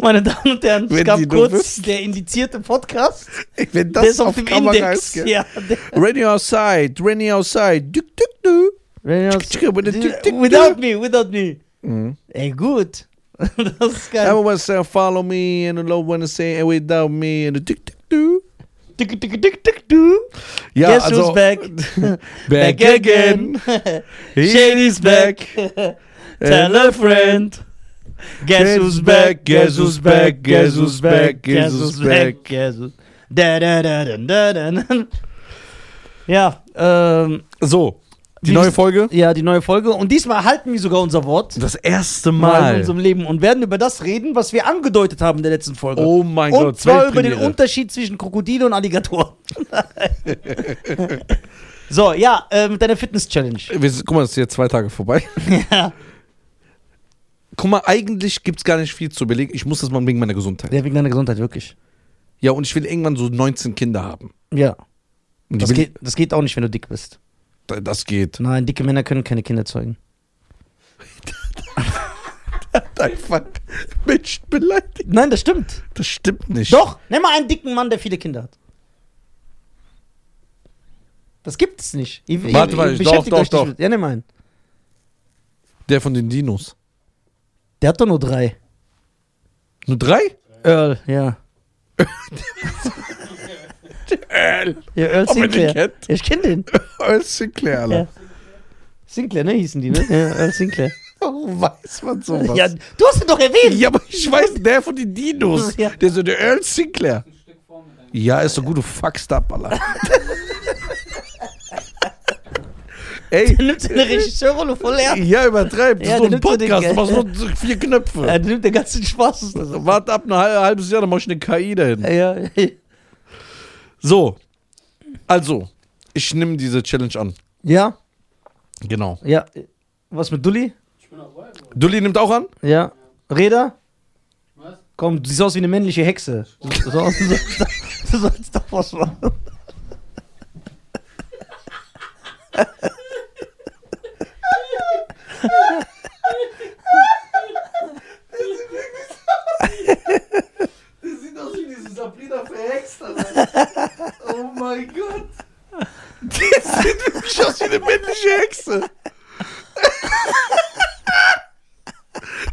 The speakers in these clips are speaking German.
Meine Damen und Herren, es Wenn gab die kurz wüssten. der indizierte Podcast. Wenn Der das ist auf, auf dem Kamera Index. ist, gell? Ja, der, Ready outside, ready outside. Duk, duk, duk. without me, without me. Mhm. Ey, gut. Das ist geil. Everyone say follow me and the Lord wanna say and without me and the duk, duk, duk. Tick, tick, tick, tick, du. Ja, Guess also who's back? back again. Shady's back. Tell a friend. Guess who's back? Guess who's back? Guess who's back? Guess who's back? Guess who's da da da da da da. da. Ja, ähm, So, die Wie neue Folge. ja, die neue Folge. Und diesmal halten wir sogar unser Wort. Das erste Mal in Mal. unserem Leben und werden über das reden, was wir angedeutet haben in der letzten Folge. Oh mein und Gott, zwar über den. Unterschied zwischen Krokodil und Alligator. so, ja, äh, mit deiner Fitness-Challenge. Guck mal, das ist jetzt zwei Tage vorbei. ja. Guck mal, eigentlich gibt es gar nicht viel zu überlegen. Ich muss das mal wegen meiner Gesundheit. ja, wegen deiner Gesundheit, wirklich. Ja, und ich will irgendwann so 19 Kinder haben. Ja, Und das ich will, geht, das geht auch nicht, wenn du dick bist. das geht. Nein, dicke Männer können keine Kinder zeugen. Einfach Menschen beleidigt. Nein, das stimmt. Das stimmt nicht. Doch, nimm mal einen dicken Mann, der viele Kinder hat. Das gibt es nicht. Ihr, ihr- Warte mal, ihr doch, beschäftigt doch, euch nicht doch. Mit, ja, nimm einen. Der von den Dinos. Der hat doch nur drei. Nur drei? Earl, ja. Earl. Ja, Earl Ob den Sinclair. kennt? Ja, ich kenn den. Earl Sinclair, Alter. Ja. Sinclair, ne, hießen die, ne? Ja, Earl Sinclair. Warum weiß man sowas? Ja, du hast ihn doch erwähnt. Ja, aber ich weiß, der von den Dinos. Ja. Der ist so der Earl Sinclair. Ja, ist so gut, du fuckst ab, Alter. Ey, Der nimmt seine Regisseurrolle voll ernst. ja, übertreib. Das Ja, ist so ein Podcast. Du machst nur so vier Knöpfe. Ja, der nimmt den ganzen Spaß. der Warte ab ein hal- halbes Jahr, dann mach ich eine KI dahin. Ja, ja. So, also, ich nehme diese Challenge an. Ja, Genau. ja. Was mit Dulli? Dulli nimmt auch an? Ja. Räder? Was? Komm, du siehst aus wie eine männliche Hexe. Du, du, sollst- du, sollst- du sollst doch was machen. Der sieht aus wie diese Sabrina verhext, Alter. Oh mein Gott. Der sieht wirklich aus wie eine männliche Hexe.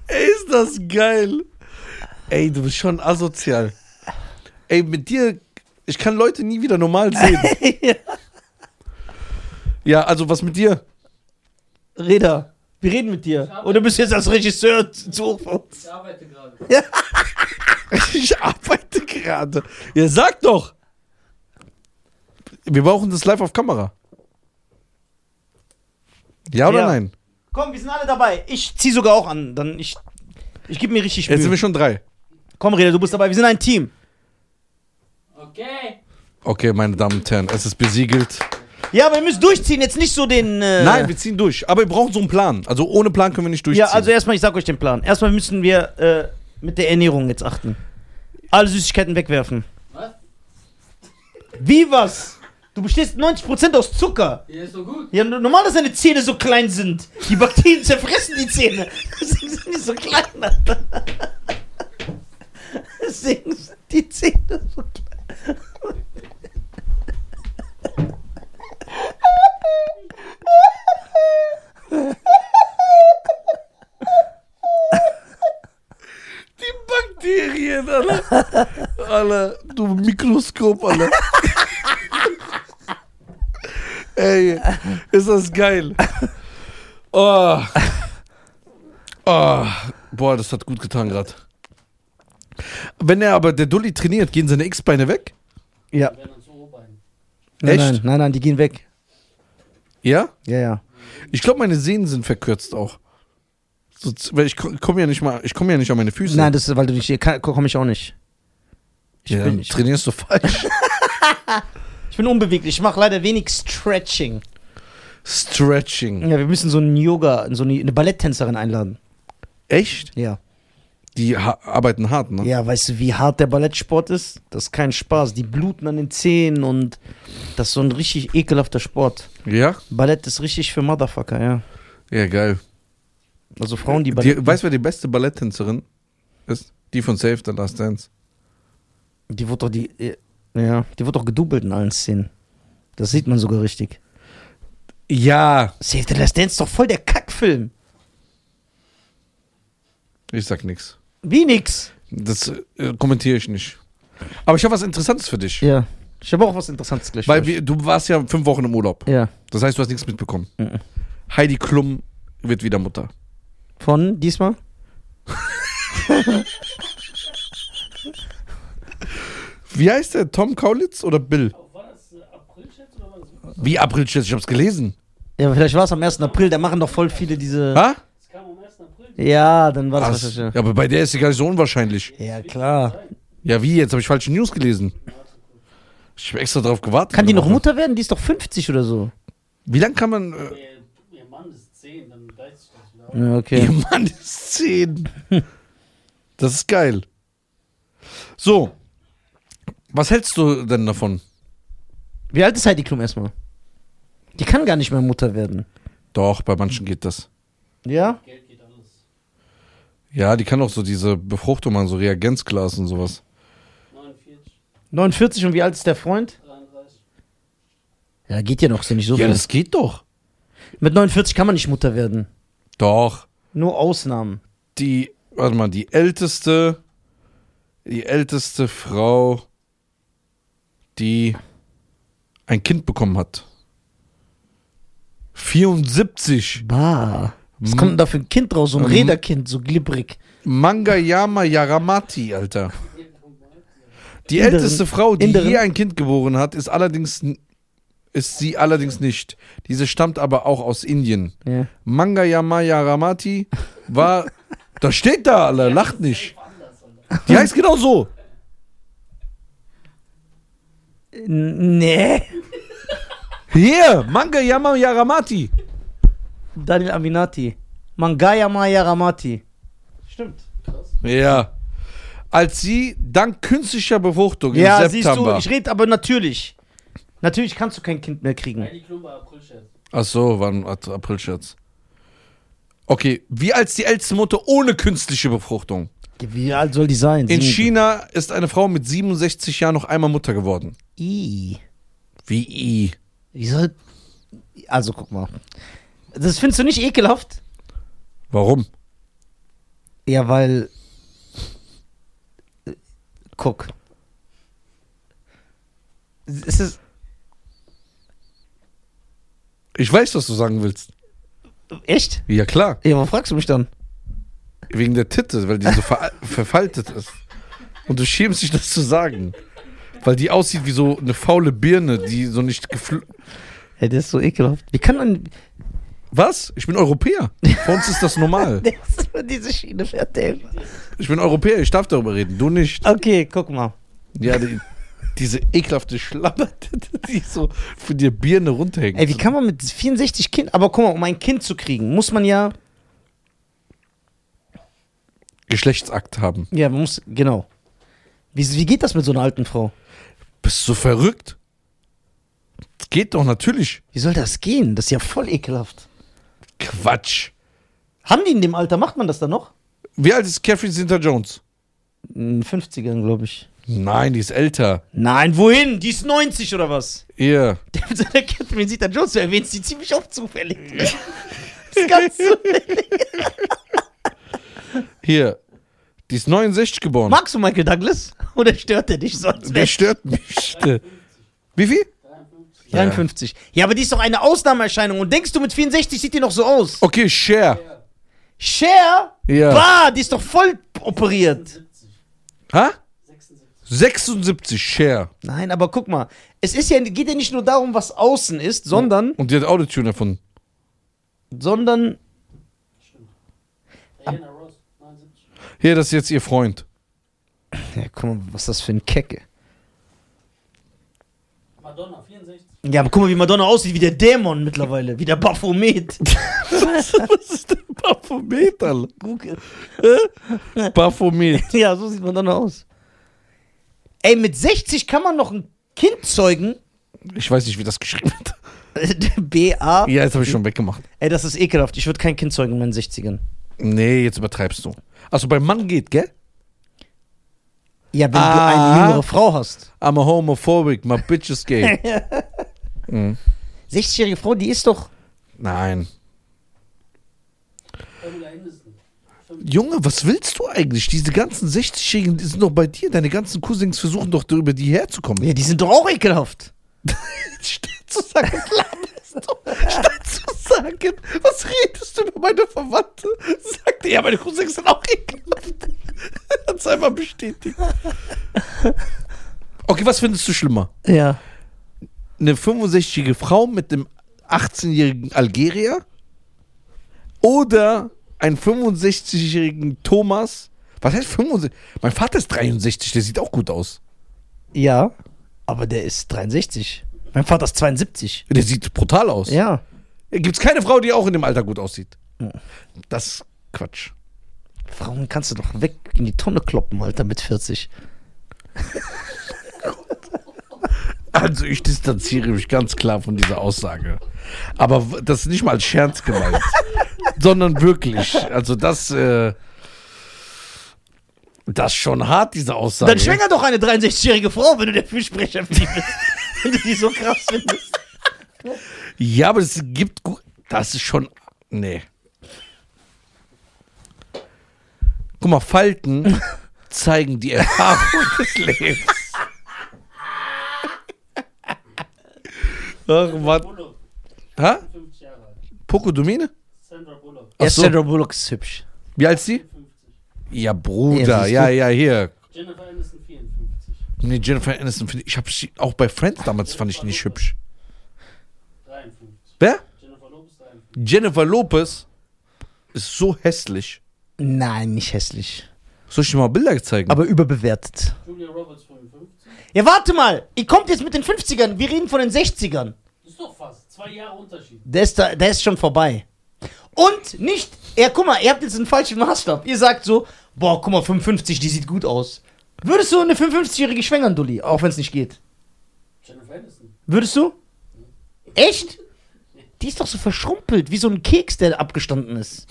Ey, ist das geil. Ey, du bist schon asozial. Ey, mit dir, ich kann Leute nie wieder normal sehen. ja. Ja, also was mit dir? Räder, wir reden mit dir. Oder bist du jetzt als Regisseur zu hoch für uns? Ich arbeite gerade. Ich arbeite gerade. Ja, sag doch. Wir brauchen das live auf Kamera. Ja oder Ja. nein? Komm, wir sind alle dabei. Ich zieh sogar auch an. Dann ich, ich gebe mir richtig Jetzt sind wir Mühe. schon drei. Komm, Räder, du bist dabei. Wir sind ein Team. Okay. Okay, meine Damen und Herren, es ist besiegelt. Ja, aber wir müssen durchziehen. Jetzt nicht so den. Äh, Nein, wir ziehen durch. Aber wir brauchen so einen Plan. Also ohne Plan können wir nicht durchziehen. Ja, also erstmal, ich sag euch den Plan. Erstmal müssen wir äh, mit der Ernährung jetzt achten. Alle Süßigkeiten wegwerfen. Was? Wie was? Du bestehst 90% aus Zucker. Hier ist so gut. Ja, normal, dass deine Zähne so klein sind. Die Bakterien zerfressen die Zähne. Deswegen sind die so klein. Alter. Deswegen sind die Zähne so klein. Die Bakterien, Alter. Alter, du Mikroskop, Alter. Ey, ist das geil. Oh. Oh. Boah, das hat gut getan gerade. Wenn er aber der Dulli trainiert, gehen seine X-Beine weg? Ja. Nein, Echt? nein, nein, nein, die gehen weg. Ja? Ja, ja. Ich glaube, meine Sehnen sind verkürzt auch. So, weil ich komme ja nicht mal, ich komme ja nicht an meine Füße. Nein, das ist, weil du nicht hier komme ich auch nicht. Ich, ja, bin, ich, trainierst du falsch. ich bin unbeweglich. Ich mache leider wenig Stretching. Stretching. Ja, wir müssen so einen Yoga, so eine, eine Balletttänzerin einladen. Echt? Ja. Die ha arbeiten hart, ne? Ja, weißt du, wie hart der Ballettsport ist? Das ist kein Spaß. Die bluten an den Zähnen und das ist so ein richtig ekelhafter Sport. Ja? Ballett ist richtig für Motherfucker, ja. Ja, geil. Also Frauen, die Ballett. Die, weißt du, wer die beste Balletttänzerin ist? Die von Save the Last Dance. Die wurde doch die. äh, Ja, die wurde doch gedoubelt in allen Szenen. Das sieht man sogar richtig. Ja. Save the Last Dance ist doch voll der Kackfilm. Ich sag nix. Wie nix. Das äh, kommentiere ich nicht. Aber ich habe was Interessantes für dich. Ja. Ich habe auch was Interessantes gleich. Weil wir, du warst ja fünf Wochen im Urlaub. ja. Das heißt, du hast nichts mitbekommen. Mhm. Heidi Klum wird wieder Mutter. Von diesmal? Wie heißt der? Tom Kaulitz oder Bill? War das äh, April-Chat oder war das? Wie April Ich hab's gelesen. Ja, vielleicht war es am 1. April. Da machen doch voll viele diese. Ha? Es kam am 1. April. Ja, dann war Ach, das wahrscheinlich. ja, aber bei der ist sie gar nicht so unwahrscheinlich. Ja, klar. Ja, wie jetzt? Habe ich falsche News gelesen? Ich habe extra drauf gewartet. Kann die noch. Mutter werden? Die ist doch 50 oder so. Wie lange kann man. Äh, Ihr, ihr Mann ist 10, dann gleicht sich das wieder. Ja, Ihr okay. Mann ist 10. Das ist geil. So. Was hältst du denn davon? Wie alt ist Heidi Klum erstmal? Die kann gar nicht mehr Mutter werden. Doch, bei manchen geht das. Ja? Geld geht alles. Ja, die kann auch so diese Befruchtung machen, so Reagenzglas und sowas. 49, 49 und wie alt ist der Freund? 33. Ja, geht ja noch, ist ja nicht so Ja, viel. das geht doch. Mit 49 kann man nicht Mutter werden. Doch. Nur Ausnahmen. Die, warte mal, die älteste, die älteste Frau, die ein Kind bekommen hat. 74. Bah. Was kommt denn da für ein Kind raus? So ein Ähm. Räderkind, so glibberig. Mangayama Yaramati, Alter. Die älteste Frau, die Inderin. je ein Kind geboren hat, ist allerdings ist sie allerdings nicht. Diese stammt aber auch aus Indien. Ja. Mangayama Yaramati war da steht da, Alter, lacht nicht. Die heißt genau so. Nee. Hier, Mangayama Yaramati. Daniel Aminati. Mangaya Maya Ramati. Stimmt. Krass. Ja. Als sie dank künstlicher Befruchtung im Ja, siehst du, September. ich rede aber natürlich. Natürlich kannst du kein Kind mehr kriegen. Heidi Klum war April-Chat. Ach so, war ein Ap- Aprilscherz. Okay, wie als die älteste Mutter ohne künstliche Befruchtung. Wie alt soll die sein? In Sieben- China ist eine Frau mit 67 Jahren noch einmal Mutter geworden. I. Wie i? Wie soll. Also guck mal. Das findest du nicht ekelhaft? Warum? Ja, weil. äh, Guck. Es ist. Ich weiß, was du sagen willst. Echt? Ja, klar. Ja, warum fragst du mich dann? Wegen der Titte, weil die so ver verfaltet ist. Und du schämst dich, das zu sagen. Weil die aussieht wie so eine faule Birne, die so nicht gefl... Ey, der ist so ekelhaft. Wie kann man. Was? Ich bin Europäer. Für uns ist das normal. Der ist diese Schiene fährt. Ich bin Europäer, ich darf darüber reden. Du nicht. Okay, guck mal. Ja, die, diese ekelhafte Schlammertitte, die so für die Birne runterhängt. Ey, wie kann man mit 64 Kind. Aber guck mal, um ein Kind zu kriegen, muss man ja. Geschlechtsakt haben. Ja, man muss. Genau. Wie, wie geht das mit so einer alten Frau? Bist du verrückt? Das geht doch natürlich. Wie soll das gehen? Das ist ja voll ekelhaft. Quatsch. Haben die in dem Alter, macht man das dann noch? Wie alt ist Catherine Zeta-Jones? In den 50ern, glaube ich. Nein, die ist älter. Nein, wohin? Die ist 90 oder was? Ihr. Der mit seiner Catherine Zeta Jones, du erwähnst die ziemlich oft zufällig. das ist ganz zufällig. Hier. Die ist 69 geboren. Magst du Michael Douglas? Oder stört er dich sonst? Der stört mich. Wie viel? 53. 53. Ja, aber die ist doch eine Ausnahmeerscheinung. Und denkst du, mit 64 sieht die noch so aus? Okay, Cher. Ja, Cher? Ja. Bah, die ist doch voll operiert. 70. Ha? 76. 76, Cher. Nein, aber guck mal. Es ist ja, geht ja nicht nur darum, was außen ist, sondern, Und die hat Autotune erfunden. sondern, Stimmt. Diana Ross, 79. Hier, das ist jetzt ihr Freund. ja, guck mal, was ist das für ein Kecke. Madonna, 64. Ja, aber guck mal, wie Madonna aussieht, wie der Dämon mittlerweile, wie der Baphomet. Was ist denn Baphomet, Alter? Google. Baphomet. Ja, so sieht Madonna aus. Ey, mit 60 kann man noch ein Kind zeugen. Ich weiß nicht, wie das geschrieben wird. B-A. Ja, jetzt habe ich schon weggemacht. Ey, das ist ekelhaft. Ich würde kein Kind zeugen in meinen 60ern. Nee, jetzt übertreibst du. Also beim Mann geht, gell? Ja, wenn du Ah. eine jüngere Frau hast. I'm a homophobic, my bitch is gay. mhm. 60-jährige Frau, die ist doch. Nein. Anderson. Junge, was willst du eigentlich? Diese ganzen 60-Jährigen, die sind doch bei dir. Deine ganzen Cousins versuchen doch über die herzukommen. Ja, die sind doch auch ekelhaft. Statt zu sagen, laberst du. Statt zu sagen, was redest du über meine Verwandte? Sagt er, ja, meine Cousins sind auch ekelhaft. Hat's einfach bestätigt. Okay, was findest du schlimmer? Ja. Eine 65-jährige Frau mit einem 18-jährigen Algerier oder einen 65-jährigen Thomas? Was heißt 65? Mein Vater ist 63, der sieht auch gut aus. Ja. Aber der ist 63. Mein Vater ist 72. Der sieht brutal aus. Ja. Gibt es keine Frau, die auch in dem Alter gut aussieht? Ja. Das ist Quatsch. Frauen kannst du doch weg in die Tonne kloppen, Alter, mit 40. Also ich distanziere mich ganz klar von dieser Aussage. Aber das ist nicht mal als Scherz gemeint, sondern wirklich. Also das, äh, das ist schon hart, diese Aussage. Dann schwänger doch eine 63-jährige Frau, wenn du der Fürsprecher für die bist. wenn du die so krass findest. Ja, aber es gibt, das ist schon, nee. Guck mal, Falten zeigen die Erfahrung des Lebens. Ach, Mann. Bullock. Ha? 50 Jahre alt. Poco Domine? Sandra Bullock. Ach Ja, so. Sandra Bullock ist hübsch. Wie alt ist sie? 50. Ja, Bruder, ja, du. ja, hier. Jennifer Aniston 54. Nee, Jennifer Aniston, finde ich, ich habe sie auch bei Friends damals fand ich nicht hübsch. 53. Wer? Jennifer Lopez 53. Jennifer Lopez ist so hässlich. Nein, nicht hässlich. Soll ich dir mal Bilder zeigen? Aber überbewertet. Julia Roberts 55. Ja, warte mal. Ihr kommt jetzt mit den 50ern. Wir reden von den 60ern. Das ist doch fast. Zwei Jahre Unterschied. Der ist, da, der ist schon vorbei. Und nicht, ja, guck mal, ihr habt jetzt einen falschen Maßstab. Ihr sagt so, boah, guck mal, 55, die sieht gut aus. Würdest du eine 55-jährige schwängern, Dulli? Auch wenn es nicht geht. Jennifer Aniston. Würdest du? Echt? Die ist doch so verschrumpelt, wie so ein Keks, der abgestanden ist.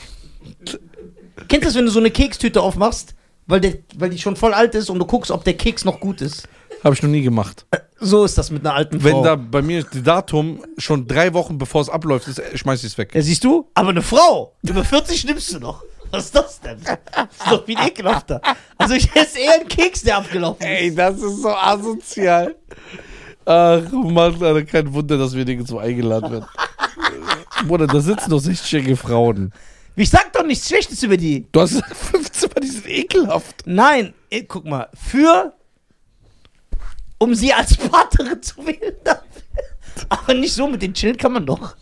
Kennst du das, wenn du so eine Kekstüte aufmachst, weil, der, weil die schon voll alt ist und du guckst, ob der Keks noch gut ist? Habe ich noch nie gemacht. So ist das mit einer alten Wenn Frau. da bei mir das Datum schon drei Wochen bevor es abläuft, ist, schmeiß ich es weg. Ja, siehst du? Aber eine Frau, über 40 nimmst du noch. Was ist das denn? Das ist doch wie ein ekelhafter. Also ich esse eher einen Keks, der abgelaufen ist. Ey, das ist so asozial. Ach Mann, Alter, kein Wunder, dass wir nirgendwo eingeladen werden. Bruder, da sitzen doch 60-jährige Frauen. Ich sag doch nichts Schlechtes über die. Du hast gesagt, 15 Mal, die sind ekelhaft. Nein, eh, guck mal, für, um sie als Partnerin zu wählen. Aber nicht so, mit den chillen kann man doch.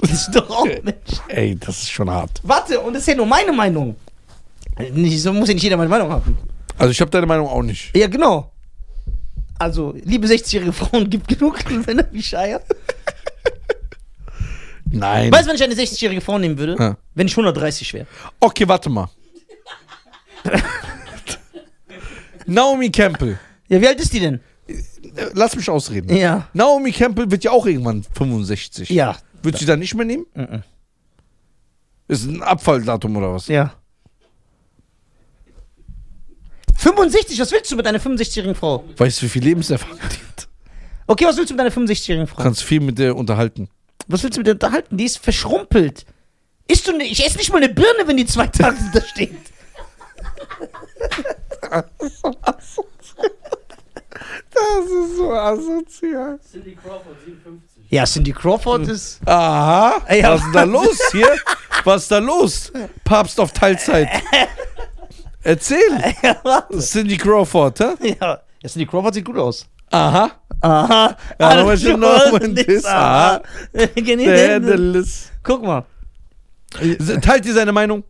Das ist doch auch Mensch. Ey, das ist schon hart. Warte, und das ist ja nur meine Meinung. Nicht, so muss ja nicht jeder meine Meinung haben. Also ich habe deine Meinung auch nicht. Ja, genau. Also, liebe 60-jährige Frauen, gibt genug Männer wie Shire. Nein. Weißt du, wenn ich eine 60-jährige Frau nehmen würde? Ja. Wenn ich 130 wäre. Okay, warte mal. Naomi Campbell. Ja, wie alt ist die denn? Äh, Lass mich ausreden. Ja. Naomi Campbell wird ja auch irgendwann 65. Ja. Würdest du sie dann nicht mehr nehmen? Mhm. Ist ein Abfalldatum oder was? Ja. 65, was willst du mit einer 65-jährigen Frau? Weißt du, wie viel Lebenserfahrung die hat? Okay, was willst du mit einer 65-jährigen Du Frau? kannst viel mit der unterhalten. Was willst du mit der unterhalten? Die ist verschrumpelt. Isst du ne, ich esse nicht mal eine Birne, wenn die zwei Tage da steht. Das ist so asozial. Cindy Crawford 57. Ja, Cindy Crawford ist. Aha. Ey, was ist denn da los hier? Was ist da los? Papst auf Teilzeit. Erzähl. ja. Cindy Crawford, hä? ja. ja, Cindy Crawford sieht gut aus. Aha. Aha. Ja, aber gut, noch Diss, aha. Guck mal. Teilt ihr seine Meinung?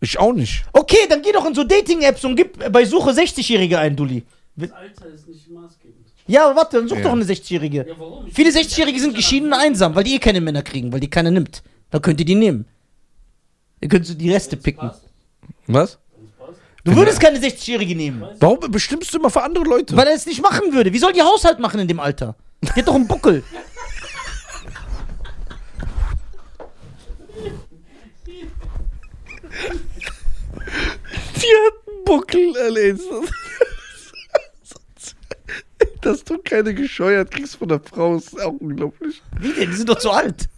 Ich auch nicht. Okay, dann geh doch in so Dating-Apps und gib bei Suche 60-Jährige ein, Dulli. Das Alter ist nicht maßgebend. Ja, aber warte, dann such Ja. doch eine 60-Jährige. Ja, warum? Ich Viele bin- 60-Jährige sind geschieden und einsam, weil die eh keine Männer kriegen, weil die keiner nimmt. Dann könnt ihr die nehmen. Ihr könnt so die Reste Wenn's picken. passt, Was? Du würdest keine 60-Jährige nehmen, Warum bestimmst du immer für andere Leute? weil er es nicht machen würde. Wie soll die Haushalt machen in dem Alter? Die hat doch einen Buckel. Die hat einen Buckel, Alter. Dass du keine gescheuert kriegst von der Frau, ist auch unglaublich. Wie denn? Die sind doch zu alt.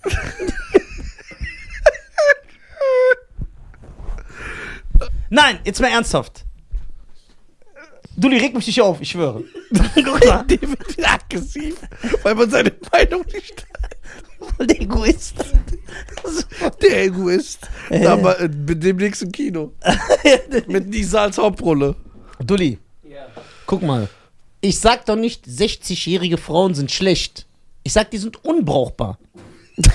Nein, jetzt mal ernsthaft. Dulli, reg mich nicht auf, ich schwöre. Guck mal, Der wird wieder aggressiv, weil man seine Meinung nicht der Egoist. Der Egoist. Da mal, äh, mit dem nächsten Kino. Mit Nisa als Hauptrolle. Dulli, Ja. guck mal. Ich sag doch nicht, 60-jährige Frauen sind schlecht. Ich sag, die sind unbrauchbar. Das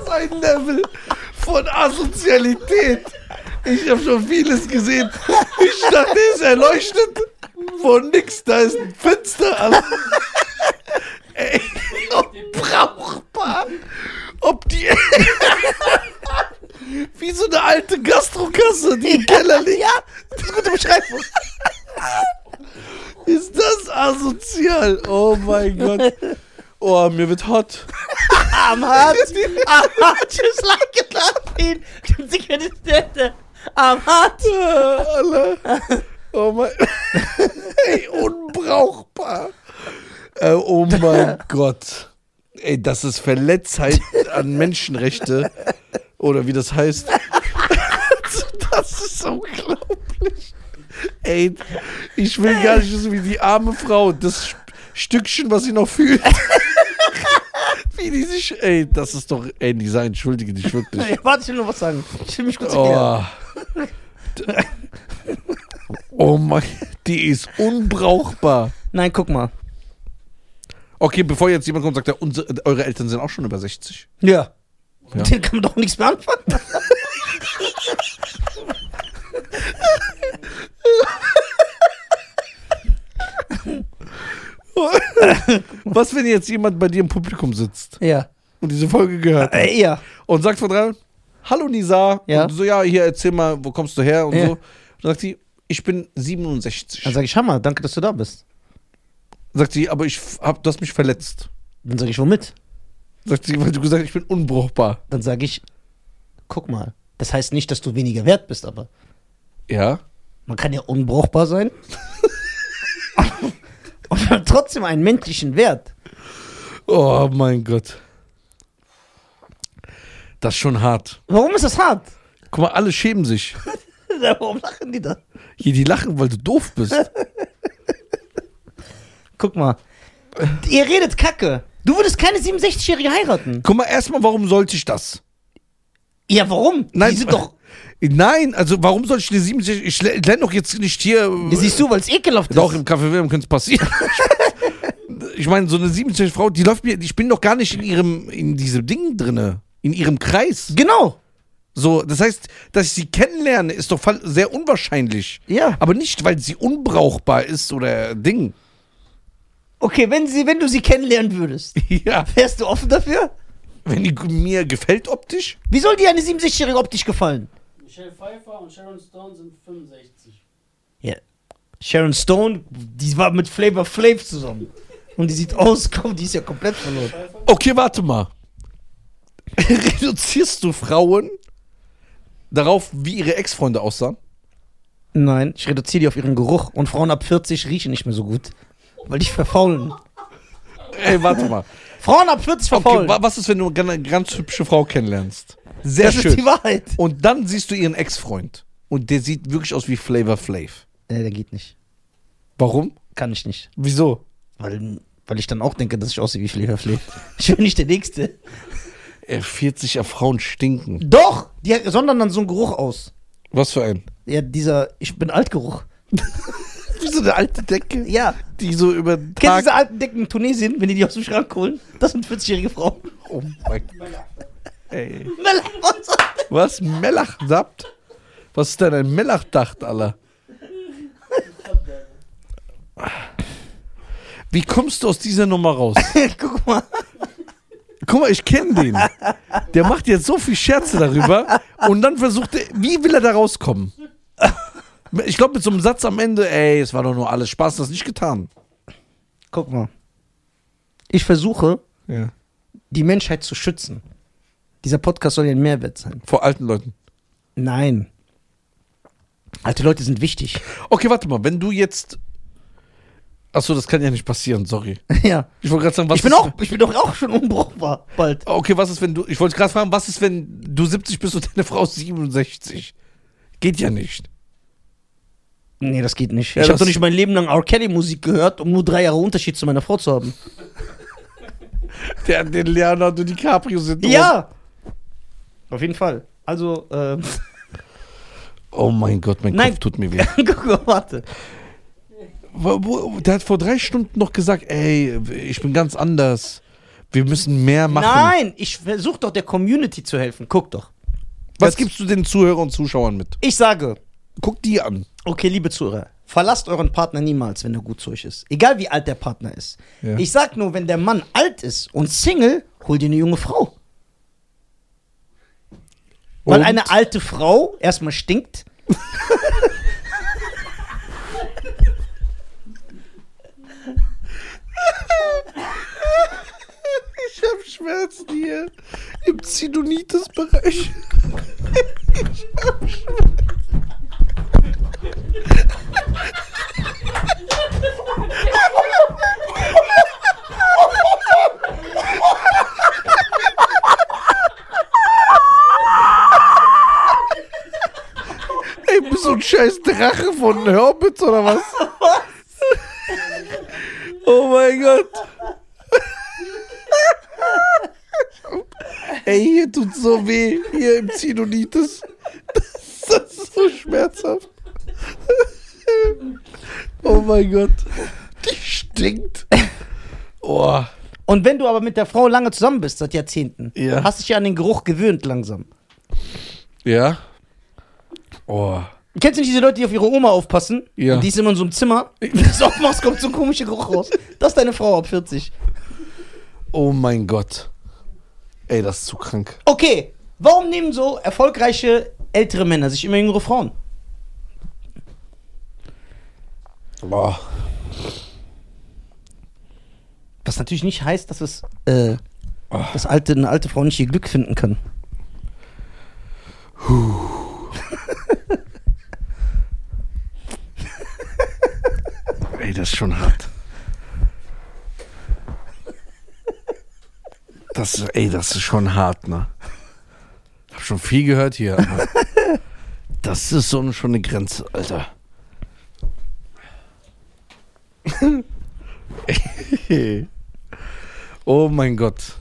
ist ein Level von Asozialität. Ich habe schon vieles gesehen. Ich dachte, er ist erleuchtet. Von nix, da ist ein Fenster. Alter. Ey, unbrauchbar. Ob die. Wie so eine alte Gastrokasse, die im Keller liegt. Ja, das ist gute Beschreibung. Ist das asozial? Oh mein Gott. Oh, mir wird hot. Am Hart. Am Hart. It, laughing. Am Hart. Ah, Alter. Oh mein. Ey, unbrauchbar. Äh, oh mein Gott. Ey, das ist Verletztheit an Menschenrechte. Oder wie das heißt. Das ist unglaublich. Ey, ich will gar nicht wissen, wie die arme Frau, das Stückchen, was sie noch fühlt. Wie die sich. Ey, das ist doch. Ey, Nisa, entschuldige dich wirklich. Ey, Warte, ich will nur was sagen. Ich will mich kurz erklären. Oh. Oh mein, die ist unbrauchbar. Nein, guck mal. Okay, bevor jetzt jemand kommt und sagt, ja, unsere, eure Eltern sind auch schon über 60. Ja. Ja. Mit denen kann man doch nichts mehr anfangen. Was, wenn jetzt jemand bei dir im Publikum sitzt Ja. und diese Folge gehört hat Äh, ja. und sagt von dran, hallo Nisa, Ja. und du so, ja, hier, erzähl mal, wo kommst du her und Ja. so. Und dann sagt sie, ich bin 67. Dann sag ich, Hammer, danke, dass du da bist. sagt sie, aber ich hab, du hast mich verletzt. Dann sag ich, womit? Sagt sie, weil du gesagt hast, ich bin unbrauchbar. Dann sag ich, guck mal. Das heißt nicht, dass du weniger wert bist, aber Ja. man kann ja unbrauchbar sein. Und hat trotzdem einen menschlichen Wert. Oh mein Gott. Das ist schon hart. Warum ist das hart? Guck mal, alle schämen sich. Warum lachen die da? Hier, die lachen, weil du doof bist. Guck mal. Ihr redet Kacke. Du würdest keine 67-Jährige heiraten. Guck mal, erstmal, warum sollte ich das? Ja, warum? Nein, Die sind doch. Nein, also warum soll ich eine 67, ich le- lerne doch jetzt nicht hier. Das siehst du, weil es ekelhaft ist. Doch, im Café Wilhelm könnte es passieren. ich meine, so eine 67 Frau, die läuft mir, ich bin doch gar nicht in ihrem, in diesem Ding drinne, in ihrem Kreis. Genau. So, das heißt, dass ich sie kennenlerne, ist doch sehr unwahrscheinlich. Ja. Aber nicht, weil sie unbrauchbar ist oder Ding. Okay, wenn, sie, wenn du sie kennenlernen würdest, Ja. wärst du offen dafür? Wenn die mir gefällt optisch, Wie soll dir eine 67-Jährige optisch gefallen? Michelle Pfeiffer und Sharon Stone sind 65. Ja. Sharon Stone, die war mit Flavor Flav zusammen. Und die sieht aus, komm, die ist ja komplett verloren. Okay, warte mal. Reduzierst du Frauen darauf, wie ihre Ex-Freunde aussahen? Nein, ich reduziere die auf ihren Geruch. Und Frauen ab 40 riechen nicht mehr so gut. Weil die verfaulen. Ey, warte mal. Frauen ab 40 Okay, verfaulen. wa- was ist, wenn du eine ganz hübsche Frau kennenlernst? Sehr das schön. ist die Wahrheit. Und dann siehst du ihren Ex-Freund. Und der sieht wirklich aus wie Flavor Flav. Nee, der geht nicht. Warum? Kann ich nicht. Wieso? Weil, weil ich dann auch denke, dass ich aussehe wie Flavor Flav. Ich bin nicht der Nächste. Er 40er Frauen stinken. Doch! Die sondern dann so einen Geruch aus. Was für ein? Ja, dieser Ich bin Altgeruch. Wie so eine alte Decke, Ja. die so über den Kennst du Tag... diese alten Decken in Tunesien, wenn die die aus dem Schrank holen? Das sind 40-jährige Frauen. Oh mein Gott. Ey. Was? Was? Mellachdapt? Was ist denn ein Mellachdacht, Alter? Wie kommst du aus dieser Nummer raus? Guck mal. Guck mal, ich kenne den. Der macht jetzt so viel Scherze darüber und dann versucht er, wie will er da rauskommen? Ich glaube, mit so einem Satz am Ende, ey, es war doch nur alles Spaß, das nicht getan. Guck mal. Ich versuche, Ja. die Menschheit zu schützen. Dieser Podcast soll ja ein Mehrwert sein. Vor alten Leuten. Nein. Alte Leute sind wichtig. Okay, warte mal, wenn du jetzt. Achso, das kann ja nicht passieren, sorry. ja. Ich wollte gerade sagen, was Ich bin, ist, auch, ich bin doch auch schon unbrauchbar bald. Okay, was ist, wenn du. Ich wollte gerade fragen, was ist, wenn du 70 bist und deine Frau 67? Geht ja nicht. Nee, das geht nicht. Ja, ich habe doch nicht mein Leben lang R. Kelly Musik gehört, um nur drei Jahre Unterschied zu meiner Frau zu haben. Der hat den Leonardo DiCaprio-Syndrom. Ja! Auf jeden Fall. Also, ähm, Oh mein Gott, mein Nein. Kopf tut mir weh. guck mal, warte. Der hat vor drei Stunden noch gesagt, ey, ich bin ganz anders. Wir müssen mehr machen. Nein, ich versuche doch der Community zu helfen. Guck doch. Was Jetzt- gibst du den Zuhörern und Zuschauern mit? Ich sage, Guck die an. okay, liebe Zuhörer, verlasst euren Partner niemals, wenn er gut zu euch ist. Egal wie alt der Partner ist. Ja. Ich sag nur, wenn der Mann alt ist und Single, hol dir eine junge Frau. Weil Und? eine alte Frau erstmal stinkt. Ich habe Schmerzen hier im Zidonitis-Bereich. Ich hab Ey, bist du ein scheiß Drache von Hobbit oder was? Oh mein Gott. Ey, hier tut so weh, hier im Zidonitis. Das ist so schmerzhaft. Oh mein Gott. Die stinkt. Oh. Und wenn du aber mit der Frau lange zusammen bist, seit Jahrzehnten, Ja. hast dich ja an den Geruch gewöhnt langsam. Ja? Oh. Kennst du nicht diese Leute, die auf ihre Oma aufpassen? Ja. Und die ist immer in so einem Zimmer. Wenn du das aufmachst, kommt so ein komischer Geruch raus. Das ist deine Frau ab 40. Oh mein Gott. Ey, das ist zu krank. Okay, warum nehmen so erfolgreiche ältere Männer sich immer jüngere Frauen? Boah. Was natürlich nicht heißt, dass es äh, dass alte, eine alte Frau nicht ihr Glück finden kann. Ey, das ist schon hart. Das, ist- ey, das ist schon hart, ne? Hab schon viel gehört hier. Das ist so schon eine Grenze, Alter. oh mein Gott.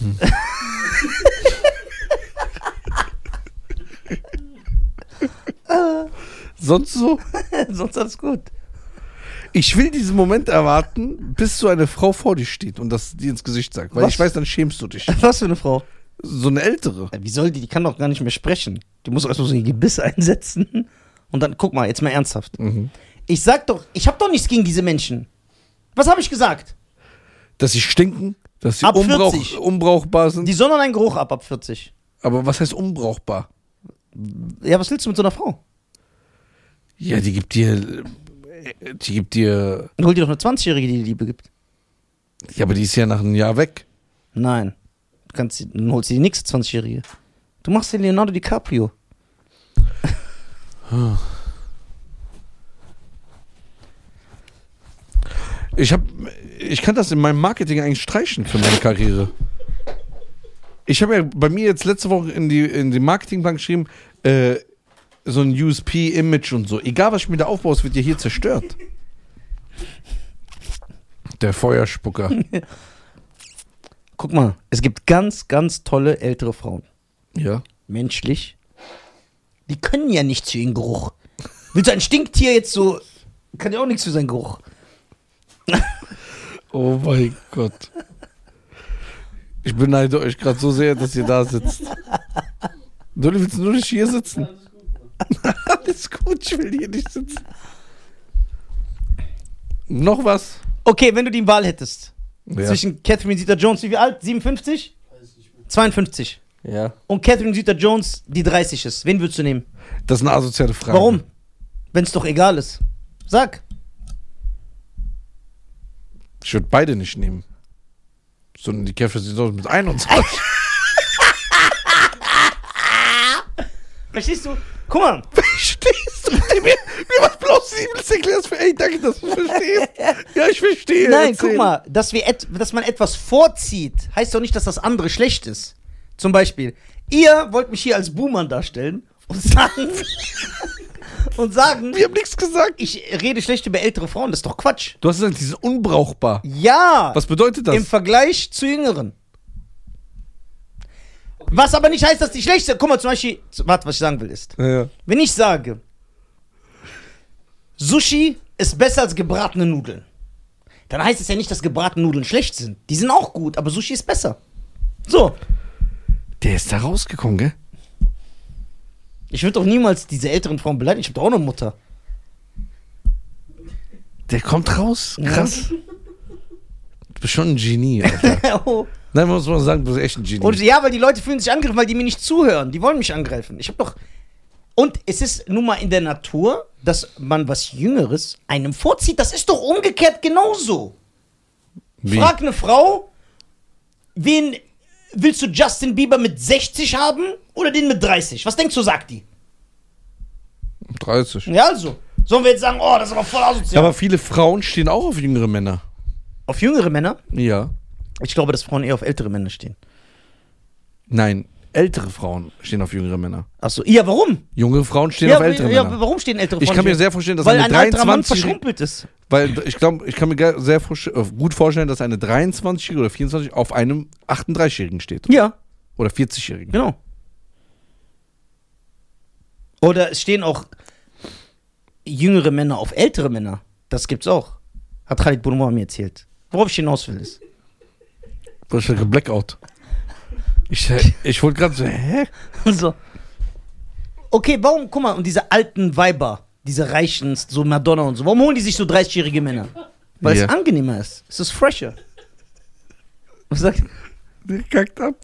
Hm. Sonst so? Sonst alles gut. Ich will diesen Moment erwarten, bis so eine Frau vor dir steht und das dir ins Gesicht sagt. Weil Was? ich weiß, dann schämst du dich. Was für eine Frau? So eine ältere. Wie soll die? Die kann doch gar nicht mehr sprechen. Die muss erstmal so ihr Gebiss einsetzen. Und dann, guck mal, jetzt mal ernsthaft. Mhm. Ich sag doch, ich hab doch nichts gegen diese Menschen. Was habe ich gesagt? Dass sie stinken, dass sie Ab unbrauch, 40. unbrauchbar sind. Die sondern einen Geruch ab ab 40. Aber was heißt unbrauchbar? Ja, was willst du mit so einer Frau? Ja, die gibt dir. Die gibt dir. Dann hol dir doch eine 20-Jährige, die dir Liebe gibt. Ja, aber die ist ja nach einem Jahr weg. Nein. Du kannst, sie- dann holst du die nächste 20-Jährige. Du machst den Leonardo DiCaprio. Ich hab, ich kann das in meinem Marketing eigentlich streichen für meine Karriere. Ich habe ja bei mir jetzt letzte Woche in die, in die Marketingbank geschrieben, äh, so ein USP-Image und so. Egal, was ich mir da aufbaue, es wird ja hier zerstört. Der Feuerspucker. Guck mal, es gibt ganz, ganz tolle ältere Frauen. ja. Menschlich. Die können ja nichts für ihren Geruch. Willst du ein Stinktier jetzt so. Kann ja auch nichts für seinen Geruch. Oh mein Gott. Ich beneide euch gerade so sehr, dass ihr da sitzt. Du willst nur nicht hier sitzen. Alles gut, ich will hier nicht sitzen. Noch was? Okay, wenn du die Wahl hättest. Ja. Zwischen Catherine Zeta Jones, wie alt? 57? Weiß nicht mehr. 52. Ja. und Catherine Zeta-Jones, die 30 ist. Wen würdest du nehmen? Das ist eine asoziale Frage. Warum? Wenn es doch egal ist. Sag. Ich würde beide nicht nehmen. Sondern die Catherine Zeta mit 21. Verstehst du? Guck mal. Verstehst du? Mir, mir was plausibel erklärst für, ey, danke, dass du verstehst. Ja, ich verstehe. Nein, Erzähl. guck mal, dass, wir et dass man etwas vorzieht, heißt doch nicht, dass das andere schlecht ist. Zum Beispiel, ihr wollt mich hier als Boomer darstellen und sagen, und sagen, Wir haben nichts gesagt. ich rede schlecht über ältere Frauen, das ist doch Quatsch. Du hast gesagt, die sind unbrauchbar. Ja, Was bedeutet das? im Vergleich zu Jüngeren. Was aber nicht heißt, dass die schlecht sind. Guck mal, zum Beispiel, warte, was ich sagen will, ist, ja, wenn ich sage, Sushi ist besser als gebratene Nudeln, dann heißt es ja nicht, dass gebratene Nudeln schlecht sind. Die sind auch gut, aber Sushi ist besser. So, Der ist da rausgekommen, gell? ich würde doch niemals diese älteren Frauen beleidigen. Ich habe doch auch eine Mutter. Der kommt raus. Krass. Du bist schon ein Genie, Alter. Oh. Nein, muss man sagen, du bist echt ein Genie. Und ja, weil die Leute fühlen sich angegriffen, weil die mir nicht zuhören. Die wollen mich angreifen. Ich habe doch. Und es ist nun mal in der Natur, dass man was Jüngeres einem vorzieht. Das ist doch umgekehrt genauso. Wie? Frag eine Frau, wen willst du Justin Bieber mit 60 haben oder den mit 30? Was denkst du, sagt die? 30. Ja, also. Sollen wir jetzt sagen, oh, das ist aber voll asozial. Aber viele Frauen stehen auch auf jüngere Männer. auf jüngere Männer? Ja. Ich glaube, dass Frauen eher auf ältere Männer stehen. Nein, ältere Frauen stehen auf jüngere Männer. Achso, ja, warum? Junge Frauen stehen Ja, auf ältere ja, Männer. warum stehen ältere Frauen? Ich kann mir sehr vorstellen, dass Weil eine ein alter Mann 23 verschrumpelt ist. weil ich glaube, ich kann mir sehr äh, gut vorstellen, dass eine 23 oder 24 auf einem 38-Jährigen steht Ja, oder 40-Jährigen. genau. Oder es stehen auch jüngere Männer auf ältere Männer. Das gibt's auch. Hat Khalid Boumar mir erzählt. Worauf ich hinaus will ist. Was ist Blackout? Ich, ich wollte gerade so, hä? So. Okay, warum, guck mal, und diese alten Weiber, diese reichen, so Madonna und so, warum holen die sich so 30-jährige Männer? Weil Ja. es angenehmer ist. Es ist fresher. Was sagt Der kackt ab.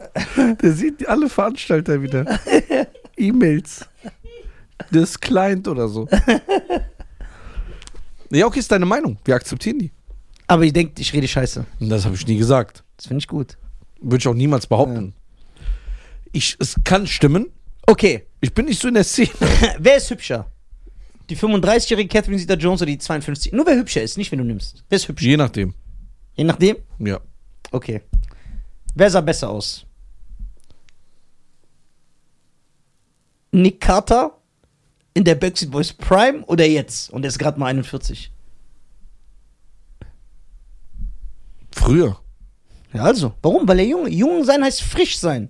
Der sieht alle Veranstalter wieder. E-Mails. Das Client oder so. Ja, okay, ist deine Meinung. Wir akzeptieren die. Aber ich denke, ich rede scheiße. Das habe ich nie gesagt. Das finde ich gut. Würde ich auch niemals behaupten. Ich, es kann stimmen. Okay, Ich bin nicht so in der Szene. wer ist hübscher? Die 35-jährige Catherine Zeta-Jones oder die 52? Nur wer hübscher ist, nicht wenn du nimmst. Wer ist hübscher? Je nachdem. Je nachdem? Ja. Okay. Wer sah besser aus? Nick Carter in der Backstreet Boys Prime oder jetzt? Und er ist gerade mal 41. Früher. Ja, also. Warum? Weil er jung, jung sein heißt frisch sein.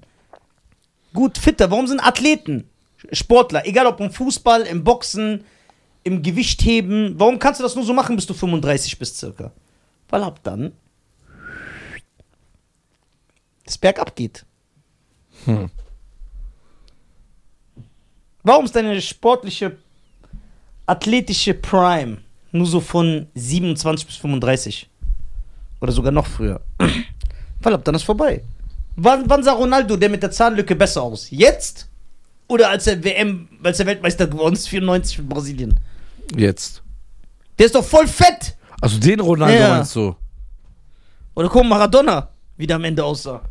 Gut, fitter. Warum sind Athleten, Sportler, egal ob im Fußball, im Boxen, im Gewichtheben, warum kannst du das nur so machen, bis du 35 bist circa? Weil ab dann es bergab geht. Hm. Warum ist deine sportliche, athletische Prime nur so von 27 bis 35? Oder sogar noch früher? Weil ab dann ist vorbei. Wann, wann sah Ronaldo, der mit der Zahnlücke, besser aus? Jetzt? Oder als er WM, als er Weltmeister geworden ist, 94 mit Brasilien? Jetzt. Der ist doch voll fett! Also den Ronaldo Ja. meinst du? Oder guck mal, Maradona, wie der am Ende aussah.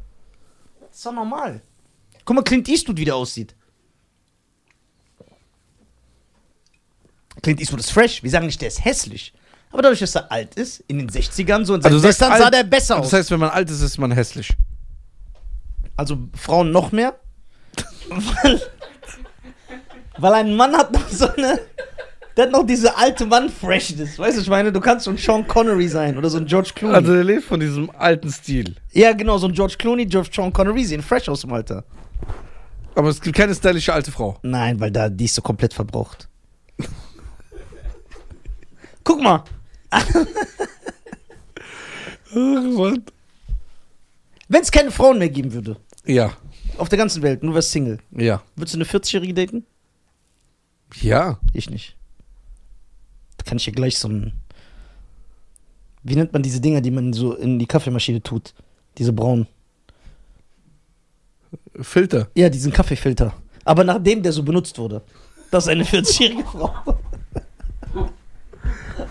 Das ist doch normal. Guck mal, Clint Eastwood, wie der aussieht. Clint Eastwood ist fresh. Wir sagen nicht, der ist hässlich. Aber dadurch, dass er alt ist, in den 60ern so, in seinen Also Western sah der besser aus. Das heißt, wenn man alt ist, ist man hässlich. Also Frauen noch mehr. weil, weil ein Mann hat noch so eine. Der hat noch diese alte Mann-Freshness. Weißt du, ich meine, du kannst so ein Sean Connery sein oder so ein George Clooney. Also er lebt von diesem alten Stil. ja, genau, so ein George Clooney, George Sean Connery sehen fresh aus dem Alter. Aber es gibt keine stylische alte Frau. Nein, weil da die ist so komplett verbraucht. Guck mal. Ach, Mann. Wenn es keine Frauen mehr geben würde, Ja. auf der ganzen Welt, nur wärst Single, Ja. würdest du eine 40-Jährige daten? Ja. Ich nicht. Da kann ich hier gleich so ein. Wie nennt man diese Dinger, die man so in die Kaffeemaschine tut? Diese braunen. Filter. Ja, diesen Kaffeefilter. Aber nachdem der so benutzt wurde. Das ist eine 40-jährige Frau.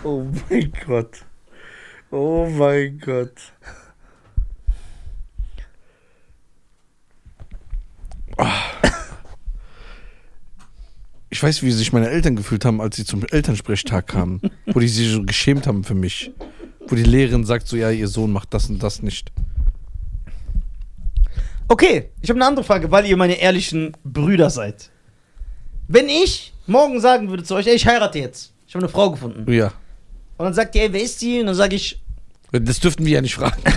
Oh mein Gott. Oh mein Gott. Ich weiß, wie sich meine Eltern gefühlt haben, als sie zum Elternsprechtag kamen. wo die sich so geschämt haben für mich. Wo die Lehrerin sagt so, ja, ihr Sohn macht das und das nicht. Okay, ich habe eine andere Frage, weil ihr meine ehrlichen Brüder seid. Wenn ich morgen sagen würde zu euch, ey, ich heirate jetzt. Ich habe eine Frau gefunden. Ja. Und dann sagt ihr, ey, wer ist die? Und dann sage ich, Das dürften wir ja nicht fragen.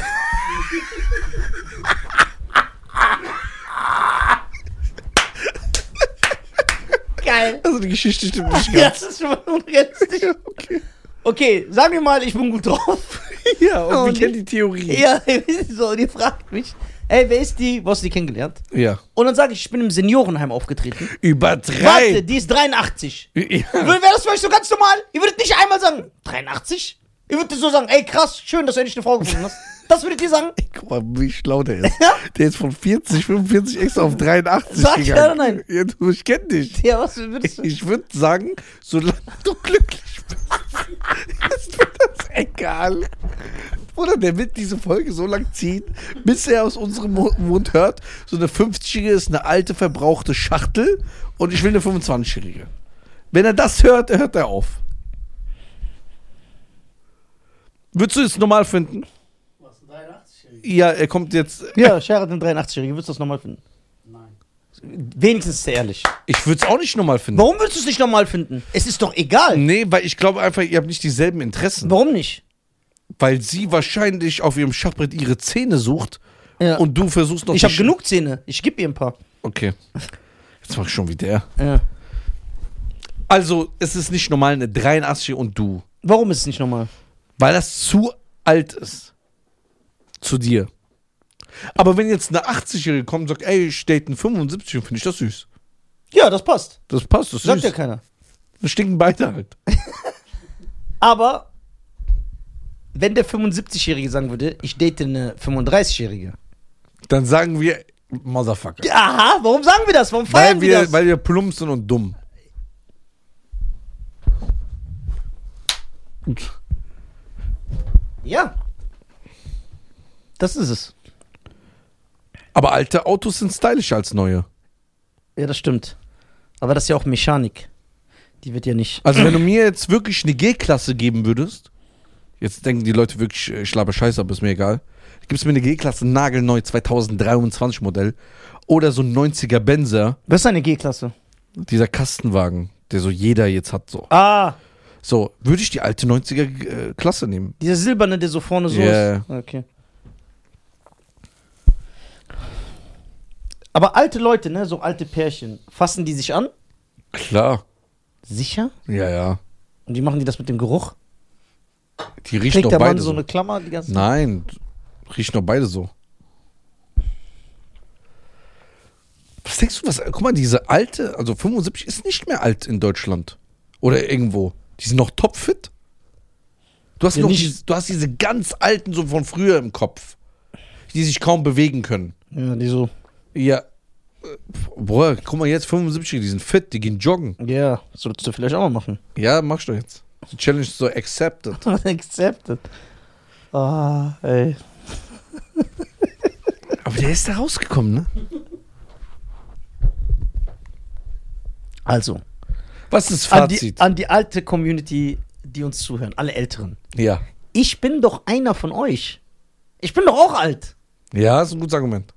geil. Also die Geschichte stimmt nicht Ja, ganz. das ist schon mal unrealistisch. Okay. Okay, sagen wir mal, ich bin gut drauf. Ja, und wir Und- kennen die Theorie. Ja, so, und ihr fragt mich, ey, wer ist die? Wo hast du die kennengelernt? Ja. Und dann sage ich, ich bin im Seniorenheim aufgetreten. Warte, Übertreib. die ist 83. Ja. Wäre das für euch so ganz normal? Ihr würdet nicht einmal sagen, 83? Ihr würdet so sagen, ey, krass, schön, dass du endlich eine Frau gefunden hast. Das würdet ihr sagen? Guck mal, wie schlau der ist. Ja? Der ist von 40, 45 extra auf 83 Sag ja gegangen. oder nein? Ja, du, ich kenn dich. Ja, was würdest du? Ich würde sagen, solange du glücklich bist, ist mir das egal. Bruder, der wird diese Folge so lang ziehen, bis er aus unserem Mu- Mund hört, so eine 50-Jährige ist eine alte, verbrauchte Schachtel und ich will eine 25-Jährige. Wenn er das hört, hört er auf. Würdest du es normal finden? Was, ein 83-Jähriger? Ja, er kommt jetzt. Ja, Scherer den 83-Jährigen, würdest du das nochmal finden? Nein. Wenigstens ist er ehrlich. Ich würde es auch nicht normal finden. Warum willst du es nicht normal finden? Es ist doch egal. Nee, weil ich glaube einfach, ihr habt nicht dieselben Interessen. Warum nicht? Weil sie wahrscheinlich auf ihrem Schachbrett ihre Zähne sucht Ja. und du versuchst noch ich habe genug Zähne. Ich gebe ihr ein paar. Okay. Jetzt mach ich schon wie der. Ja. Also, es ist nicht normal eine 83 und du. Warum ist es nicht normal? Weil das zu alt ist. Zu dir. Aber wenn jetzt eine 80-Jährige kommt und sagt, ey, ich date einen 75, finde ich das süß. Ja, das passt. Das passt, das ist Sagt süß. ja keiner. Dann stinken beide halt. Aber wenn der 75-Jährige sagen würde, ich date eine 35-Jährige. Dann sagen wir, Motherfucker. Aha, warum sagen wir das? Warum feiern Weil wir, wir, das? weil wir plump sind und dumm. ja. Das ist es. Aber alte Autos sind stylischer als neue. Ja, das stimmt. Aber das ist ja auch Mechanik. Die wird ja nicht. Also wenn du mir jetzt wirklich eine G-Klasse geben würdest, jetzt denken die Leute wirklich, ich laber Scheiße, aber ist mir egal. Gibst mir eine G-Klasse nagelneu 2023 Modell oder so ein 90er Benzer, Was ist eine G-Klasse? dieser Kastenwagen, der so jeder jetzt hat so. Ah, So, würde ich die alte 90er äh, Klasse nehmen. dieser silberne, der so vorne so Ja. ist. Okay. Aber alte Leute, ne, so alte Pärchen, fassen die sich an? Klar. Sicher? Ja, ja. Und wie machen die das mit dem Geruch? Die riechen Trägt doch der Mann beide so so. eine Klammer die ganze? Nein, riechen doch beide so. Was denkst du, was, guck mal, diese alte, also 75 ist nicht mehr alt in Deutschland. Oder irgendwo. Die sind noch topfit. Du hast Ja, noch nicht- diese, du hast diese ganz alten so von früher im Kopf, die sich kaum bewegen können. Ja, die so. Ja. Boah, guck mal jetzt, 75, die sind fit, die gehen joggen. Ja, solltest du vielleicht auch mal machen. Ja, machst du jetzt. Die Challenge ist so accepted. Accepted. Ah, ey. Aber der ist da rausgekommen, ne? Also, Was ist an die, Fazit? an die alte Community, die uns zuhören, alle Älteren. ja. Ich bin doch einer von euch. Ich bin doch auch alt. Ja, ist ein gutes Argument.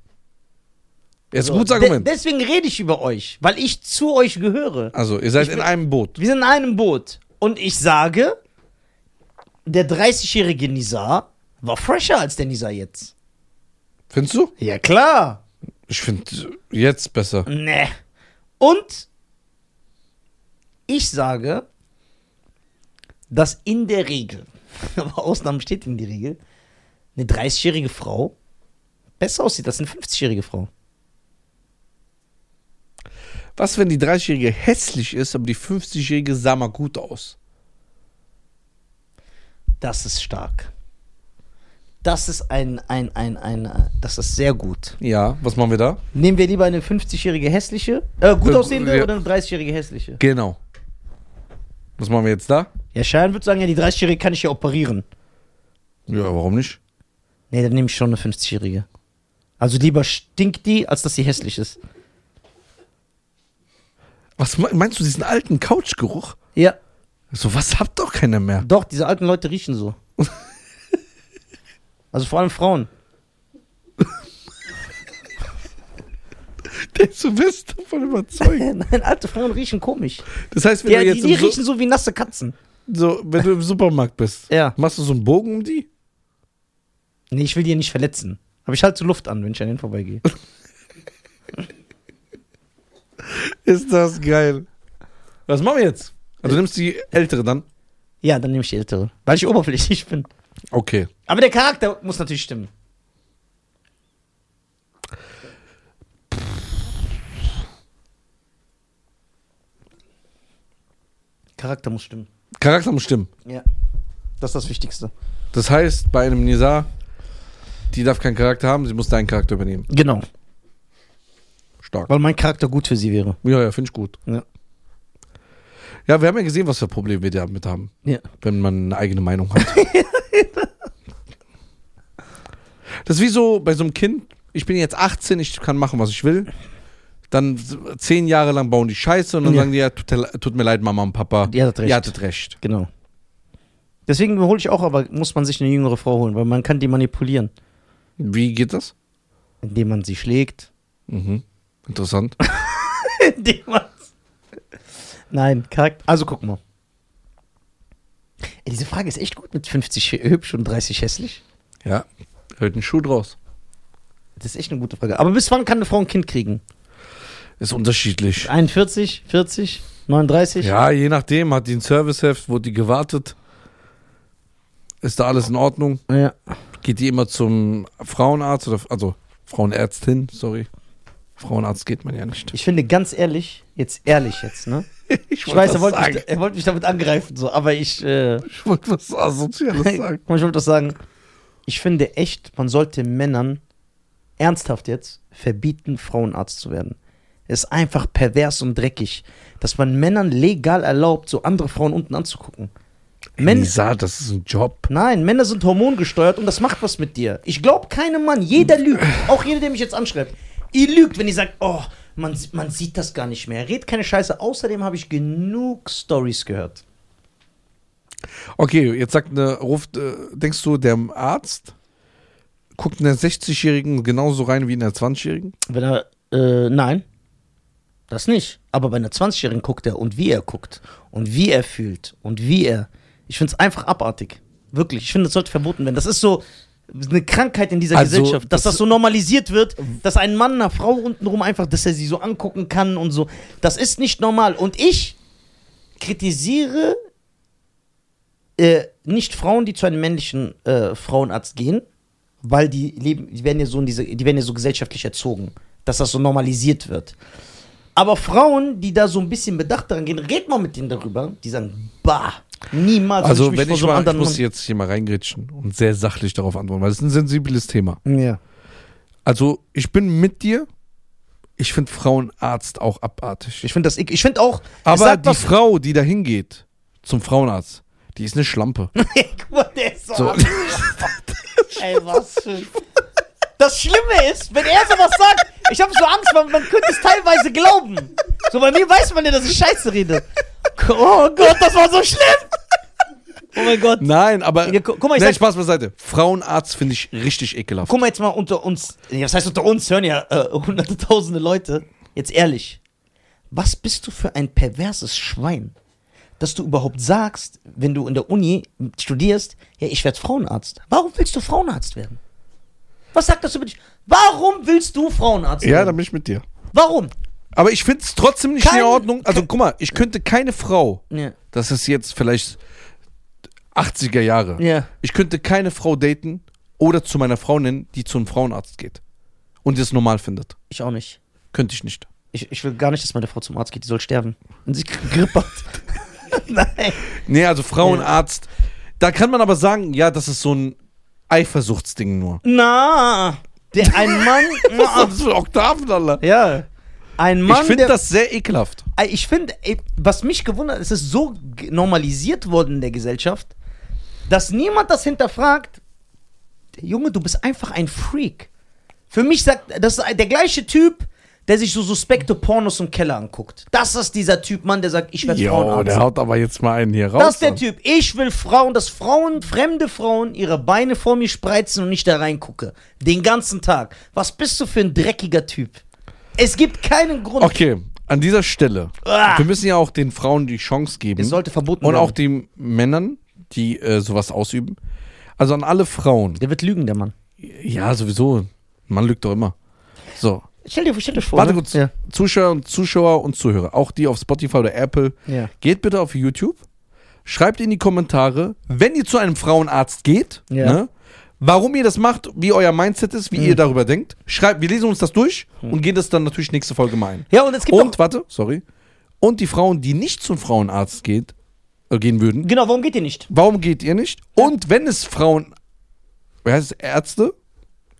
Ist ein gutes de- Argument. deswegen rede ich über euch, weil ich zu euch gehöre. Also, ihr seid in einem Boot. Wir sind in einem Boot. Und ich sage, der 30-jährige Nizar war fresher als der Nizar jetzt. Findest du? Ja, klar. Ich finde jetzt besser. Ne. Und ich sage, dass in der Regel, aber Ausnahmen steht in die Regel, eine 30-jährige Frau besser aussieht als eine 50-jährige Frau. Was, wenn die 30-Jährige hässlich ist, aber die 50-Jährige sah mal gut aus? Das ist stark. Das ist ein, ein, ein, ein, das ist sehr gut. Ja, was machen wir da? Nehmen wir lieber eine 50-jährige hässliche, äh, gut Äh, aussehende ja. oder eine 30-jährige hässliche? Genau. Was machen wir jetzt da? Ja, Schein würde sagen, ja, die 30-jährige kann ich ja operieren. Ja, warum nicht? Nee, dann nehme ich schon eine 50-jährige. Also lieber stinkt die, als dass sie hässlich ist. Was me- meinst du, diesen alten Couchgeruch? Ja. So was habt doch keiner mehr. Doch, diese alten Leute riechen so. also vor allem Frauen. Der ist so bist davon überzeugt. Nein, alte Frauen riechen komisch. Das heißt, wenn Ja, du die, jetzt die Su- riechen so wie nasse Katzen. so, wenn du im Supermarkt bist, Ja. machst du so einen Bogen um die? Nee, ich will die ja nicht verletzen. Aber ich halte so Luft an, wenn ich an denen vorbeigehe. Ist das geil. Was machen wir jetzt? Also du nimmst die ältere dann? Ja, dann nehme ich die ältere. Weil ich oberflächlich bin. Okay. Aber der Charakter muss natürlich stimmen. Charakter muss stimmen. Charakter muss stimmen. Ja. Das ist das Wichtigste. Das heißt, bei einem Nizar, die darf keinen Charakter haben, sie muss deinen Charakter übernehmen. Genau. Stark. Weil mein Charakter gut für sie wäre. Ja, ja, finde ich gut. Ja. Ja, wir haben ja gesehen, was für Probleme wir damit haben, Ja. wenn man eine eigene Meinung hat. das ist wie so bei so einem Kind, ich bin jetzt 18, ich kann machen, was ich will. Dann zehn Jahre lang bauen die Scheiße und dann Ja. sagen die, ja, tut, tut mir leid, Mama und Papa. Ihr hattet recht. Ihr hattet recht. Genau. Deswegen hole ich auch, aber muss man sich eine jüngere Frau holen, weil man kann die manipulieren, Wie geht das? indem man sie schlägt. Mhm. Interessant. Nein, Charakter. Also guck mal. Ey, diese Frage ist echt gut mit 50 hübsch und 30 hässlich. ja, hört ein Schuh draus. Das ist echt eine gute Frage. Aber bis wann kann eine Frau ein Kind kriegen? Ist unterschiedlich. 41, 40, 39? Ja, je nachdem, hat die ein Serviceheft, wurde die gewartet. Ist da alles in Ordnung? ja. Geht die immer zum Frauenarzt oder also Frauenärztin, sorry. Frauenarzt geht man ja nicht. Ich finde ganz ehrlich, jetzt ehrlich jetzt, ne? Ich, wollte weiß, er was wollte, mich, er wollte mich damit angreifen, so, aber ich, äh, Ich wollte was Asoziales sagen. Ich wollte das sagen. Ich finde echt, man sollte Männern ernsthaft jetzt verbieten, Frauenarzt zu werden. Es ist einfach pervers und dreckig, dass man Männern legal erlaubt, so andere Frauen unten anzugucken. Män Nisa, das ist ein Job. Nein, Männer sind hormongesteuert und das macht was mit dir. Ich glaube keinem Mann, jeder lügt. Auch jeder, der mich jetzt anschreibt. Ihr lügt, wenn ihr sagt, oh, man, man sieht das gar nicht mehr. Red keine Scheiße. Außerdem habe ich genug Stories gehört. Okay, jetzt sagt eine, ruft, äh, denkst du, der Arzt guckt in der 60-Jährigen genauso rein wie in der 20-Jährigen? Wenn er, äh, nein, das nicht. Aber bei einer 20-Jährigen guckt er und wie er guckt und wie er fühlt und wie er. Ich finde es einfach abartig. Wirklich. Ich finde, das sollte verboten werden. Das ist so eine Krankheit in dieser Also, Gesellschaft, dass das- das so normalisiert wird, dass ein Mann einer Frau untenrum einfach, dass er sie so angucken kann und so. Das ist nicht normal. Und ich kritisiere äh, nicht Frauen, die zu einem männlichen äh, Frauenarzt gehen, weil die leben, die werden ja so in diese, die werden ja so gesellschaftlich erzogen, dass das so normalisiert wird. Aber Frauen, die da so ein bisschen bedacht daran gehen, red mal mit denen darüber, die sagen, bah, niemals. Also, mich wenn ich so mal, ich muss jetzt hier mal reingritschen und sehr sachlich darauf antworten, weil es ist ein sensibles Thema. Ja. Also, ich bin mit dir. Ich finde Frauenarzt auch abartig. Ich finde das, ich finde auch, Aber die was- Frau, die da hingeht zum Frauenarzt, die ist eine Schlampe. Guck mal, der ist so. So. Ey, was für. Das Schlimme ist, wenn er sowas sagt, ich habe so Angst, weil man könnte es teilweise glauben. So bei mir weiß man ja, dass ich Scheiße rede. Oh Gott, das war so schlimm. Oh mein Gott. Nein, aber. Ja, gu- guck mal, ich nee, sag- Spaß beiseite. Frauenarzt finde ich richtig ekelhaft. Guck mal jetzt mal unter uns. Ja, was heißt unter uns? Hören ja äh, hunderte, tausende Leute. Jetzt ehrlich. Was bist du für ein perverses Schwein? Dass du überhaupt sagst, wenn du in der Uni studierst, ja, ich werde Frauenarzt. Warum willst du Frauenarzt werden? Was sagt das über dich? Warum willst du Frauenarzt Ja, werden? da bin ich mit dir. Warum? Aber ich finde es trotzdem nicht Kein- in Ordnung. Also, guck mal, ich könnte keine Frau, Ja. das ist jetzt vielleicht 80er Jahre, Ja. ich könnte keine Frau daten oder zu meiner Frau nennen, die zu einem Frauenarzt geht und das normal findet. Ich auch nicht. Könnte ich nicht. Ich, ich will gar nicht, dass meine Frau zum Arzt geht. Die soll sterben. Und sie Grippe hat. Nein. Nee, also Frauenarzt. Da kann man aber sagen, ja, das ist so ein Eifersuchtsding nur. Na, der ein Mann. Das für Oktaven, Alter? ja. Ein Mann, Ich finde das sehr ekelhaft. Ich finde, was mich gewundert, es ist so normalisiert worden in der Gesellschaft, dass niemand das hinterfragt. Junge, du bist einfach ein Freak. Für mich sagt, das ist der gleiche Typ, der sich so suspekte Pornos im Keller anguckt. Das ist dieser Typ, Mann, der sagt, ich werde Jo, Frauenarzt. der haut aber jetzt mal einen hier raus. Das ist der. Typ. Ich will Frauen, dass Frauen, fremde Frauen, ihre Beine vor mir spreizen und nicht da reingucke. Den ganzen Tag. Was bist du für ein dreckiger Typ? Es gibt keinen Grund. Okay, an dieser Stelle. Ah. Wir müssen ja auch den Frauen die Chance geben. Es sollte verboten und werden. auch den Männern, die äh, sowas ausüben. Also an alle Frauen. der wird lügen, der Mann. Ja, sowieso. Man lügt doch immer. So. Stell dir, stell dir vor. Warte ne? kurz. Ja. Zuschauer und Zuschauer und Zuhörer, auch die auf Spotify oder Apple, Ja. geht bitte auf YouTube, schreibt in die Kommentare, wenn ihr zu einem Frauenarzt geht, Ja. ne, warum ihr das macht, wie euer Mindset ist, wie ihr darüber denkt. Schreibt, wir lesen uns das durch und gehen das dann natürlich nächste Folge mal ein. Ja, und es gibt Und, warte, sorry. Und die Frauen, die nicht zum Frauenarzt geht, äh, gehen würden, Genau, warum geht ihr nicht? warum geht ihr nicht? Und wenn es Frauen, wie heißt es, Ärzte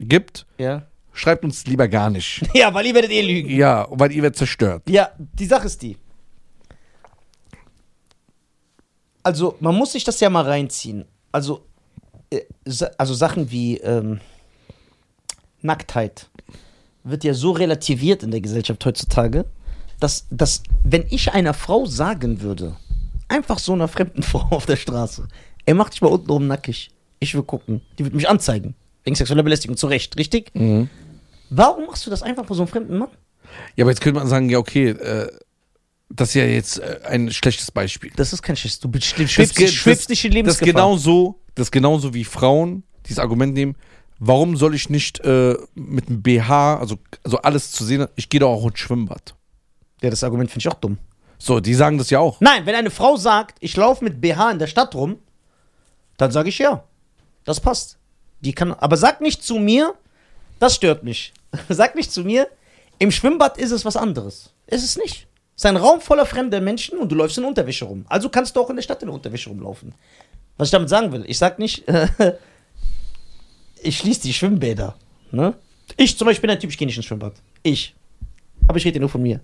gibt, Ja. schreibt uns lieber gar nicht. Ja, weil ihr werdet eh lügen. Ja, weil ihr werdet zerstört. Ja, die Sache ist die. Also, man muss sich das ja mal reinziehen. Also, also Sachen wie ähm, Nacktheit wird ja so relativiert in der Gesellschaft heutzutage, dass, dass, wenn ich einer Frau sagen würde, einfach so einer fremden Frau auf der Straße, ey, mach dich mal unten oben nackig. Ich will gucken. Die wird mich anzeigen. Wegen sexueller Belästigung, zu Recht, richtig? Warum machst du das einfach bei so einem fremden Mann? Ja, aber jetzt könnte man sagen, ja, okay, äh, das ist ja jetzt äh, ein schlechtes Beispiel. Das ist kein Schiss. Du schwebst, Das schwebst das- dich in Das Lebensgefahr. genauso, das ist genauso wie Frauen dieses Argument nehmen, warum soll ich nicht äh, mit einem BH, also, also alles zu sehen, ich gehe doch auch ins Schwimmbad. Ja, das Argument finde ich auch dumm. So, die sagen das ja auch. Nein, wenn eine Frau sagt, ich laufe mit BH in der Stadt rum, dann sage ich ja. Das passt. Die kann, aber sag nicht zu mir, das stört mich. Sag nicht zu mir, im Schwimmbad ist es was anderes. Ist es nicht. Ist ein Raum voller fremder Menschen und du läufst in Unterwäsche rum. Also kannst du auch in der Stadt in Unterwäsche rumlaufen. Was ich damit sagen will, ich sag nicht, ich schließe die Schwimmbäder. Ne? Ich zum Beispiel bin ein Typ, ich gehe nicht ins Schwimmbad. Ich. Aber ich rede nur von mir.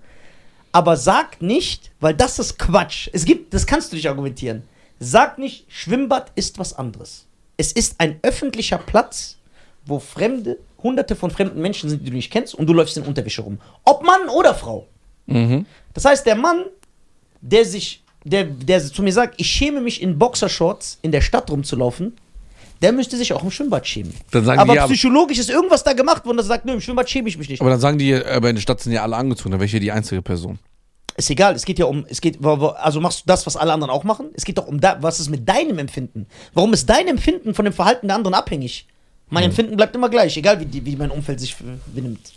Aber sag nicht, weil das ist Quatsch. Es gibt, das kannst du nicht argumentieren. Sag nicht, Schwimmbad ist was anderes. Es ist ein öffentlicher Platz, wo fremde, hunderte von fremden Menschen sind, die du nicht kennst, und du läufst in Unterwäsche rum. Ob Mann oder Frau. Mhm. Das heißt, der Mann, der sich, der, der zu mir sagt, ich schäme mich in Boxershorts in der Stadt rumzulaufen, der müsste sich auch im Schwimmbad schämen. Aber die, psychologisch ist irgendwas da gemacht worden, das sagt, nö, im Schwimmbad schäme ich mich nicht. aber dann sagen die, aber in der Stadt sind ja alle angezogen, dann wäre ich ja die einzige Person. Ist egal, es geht ja um, es geht, also machst du das, was alle anderen auch machen? Es geht doch um, da, was ist mit deinem Empfinden? Warum ist dein Empfinden von dem Verhalten der anderen abhängig? Mein Empfinden bleibt immer gleich, egal wie, wie mein Umfeld sich äh, benimmt.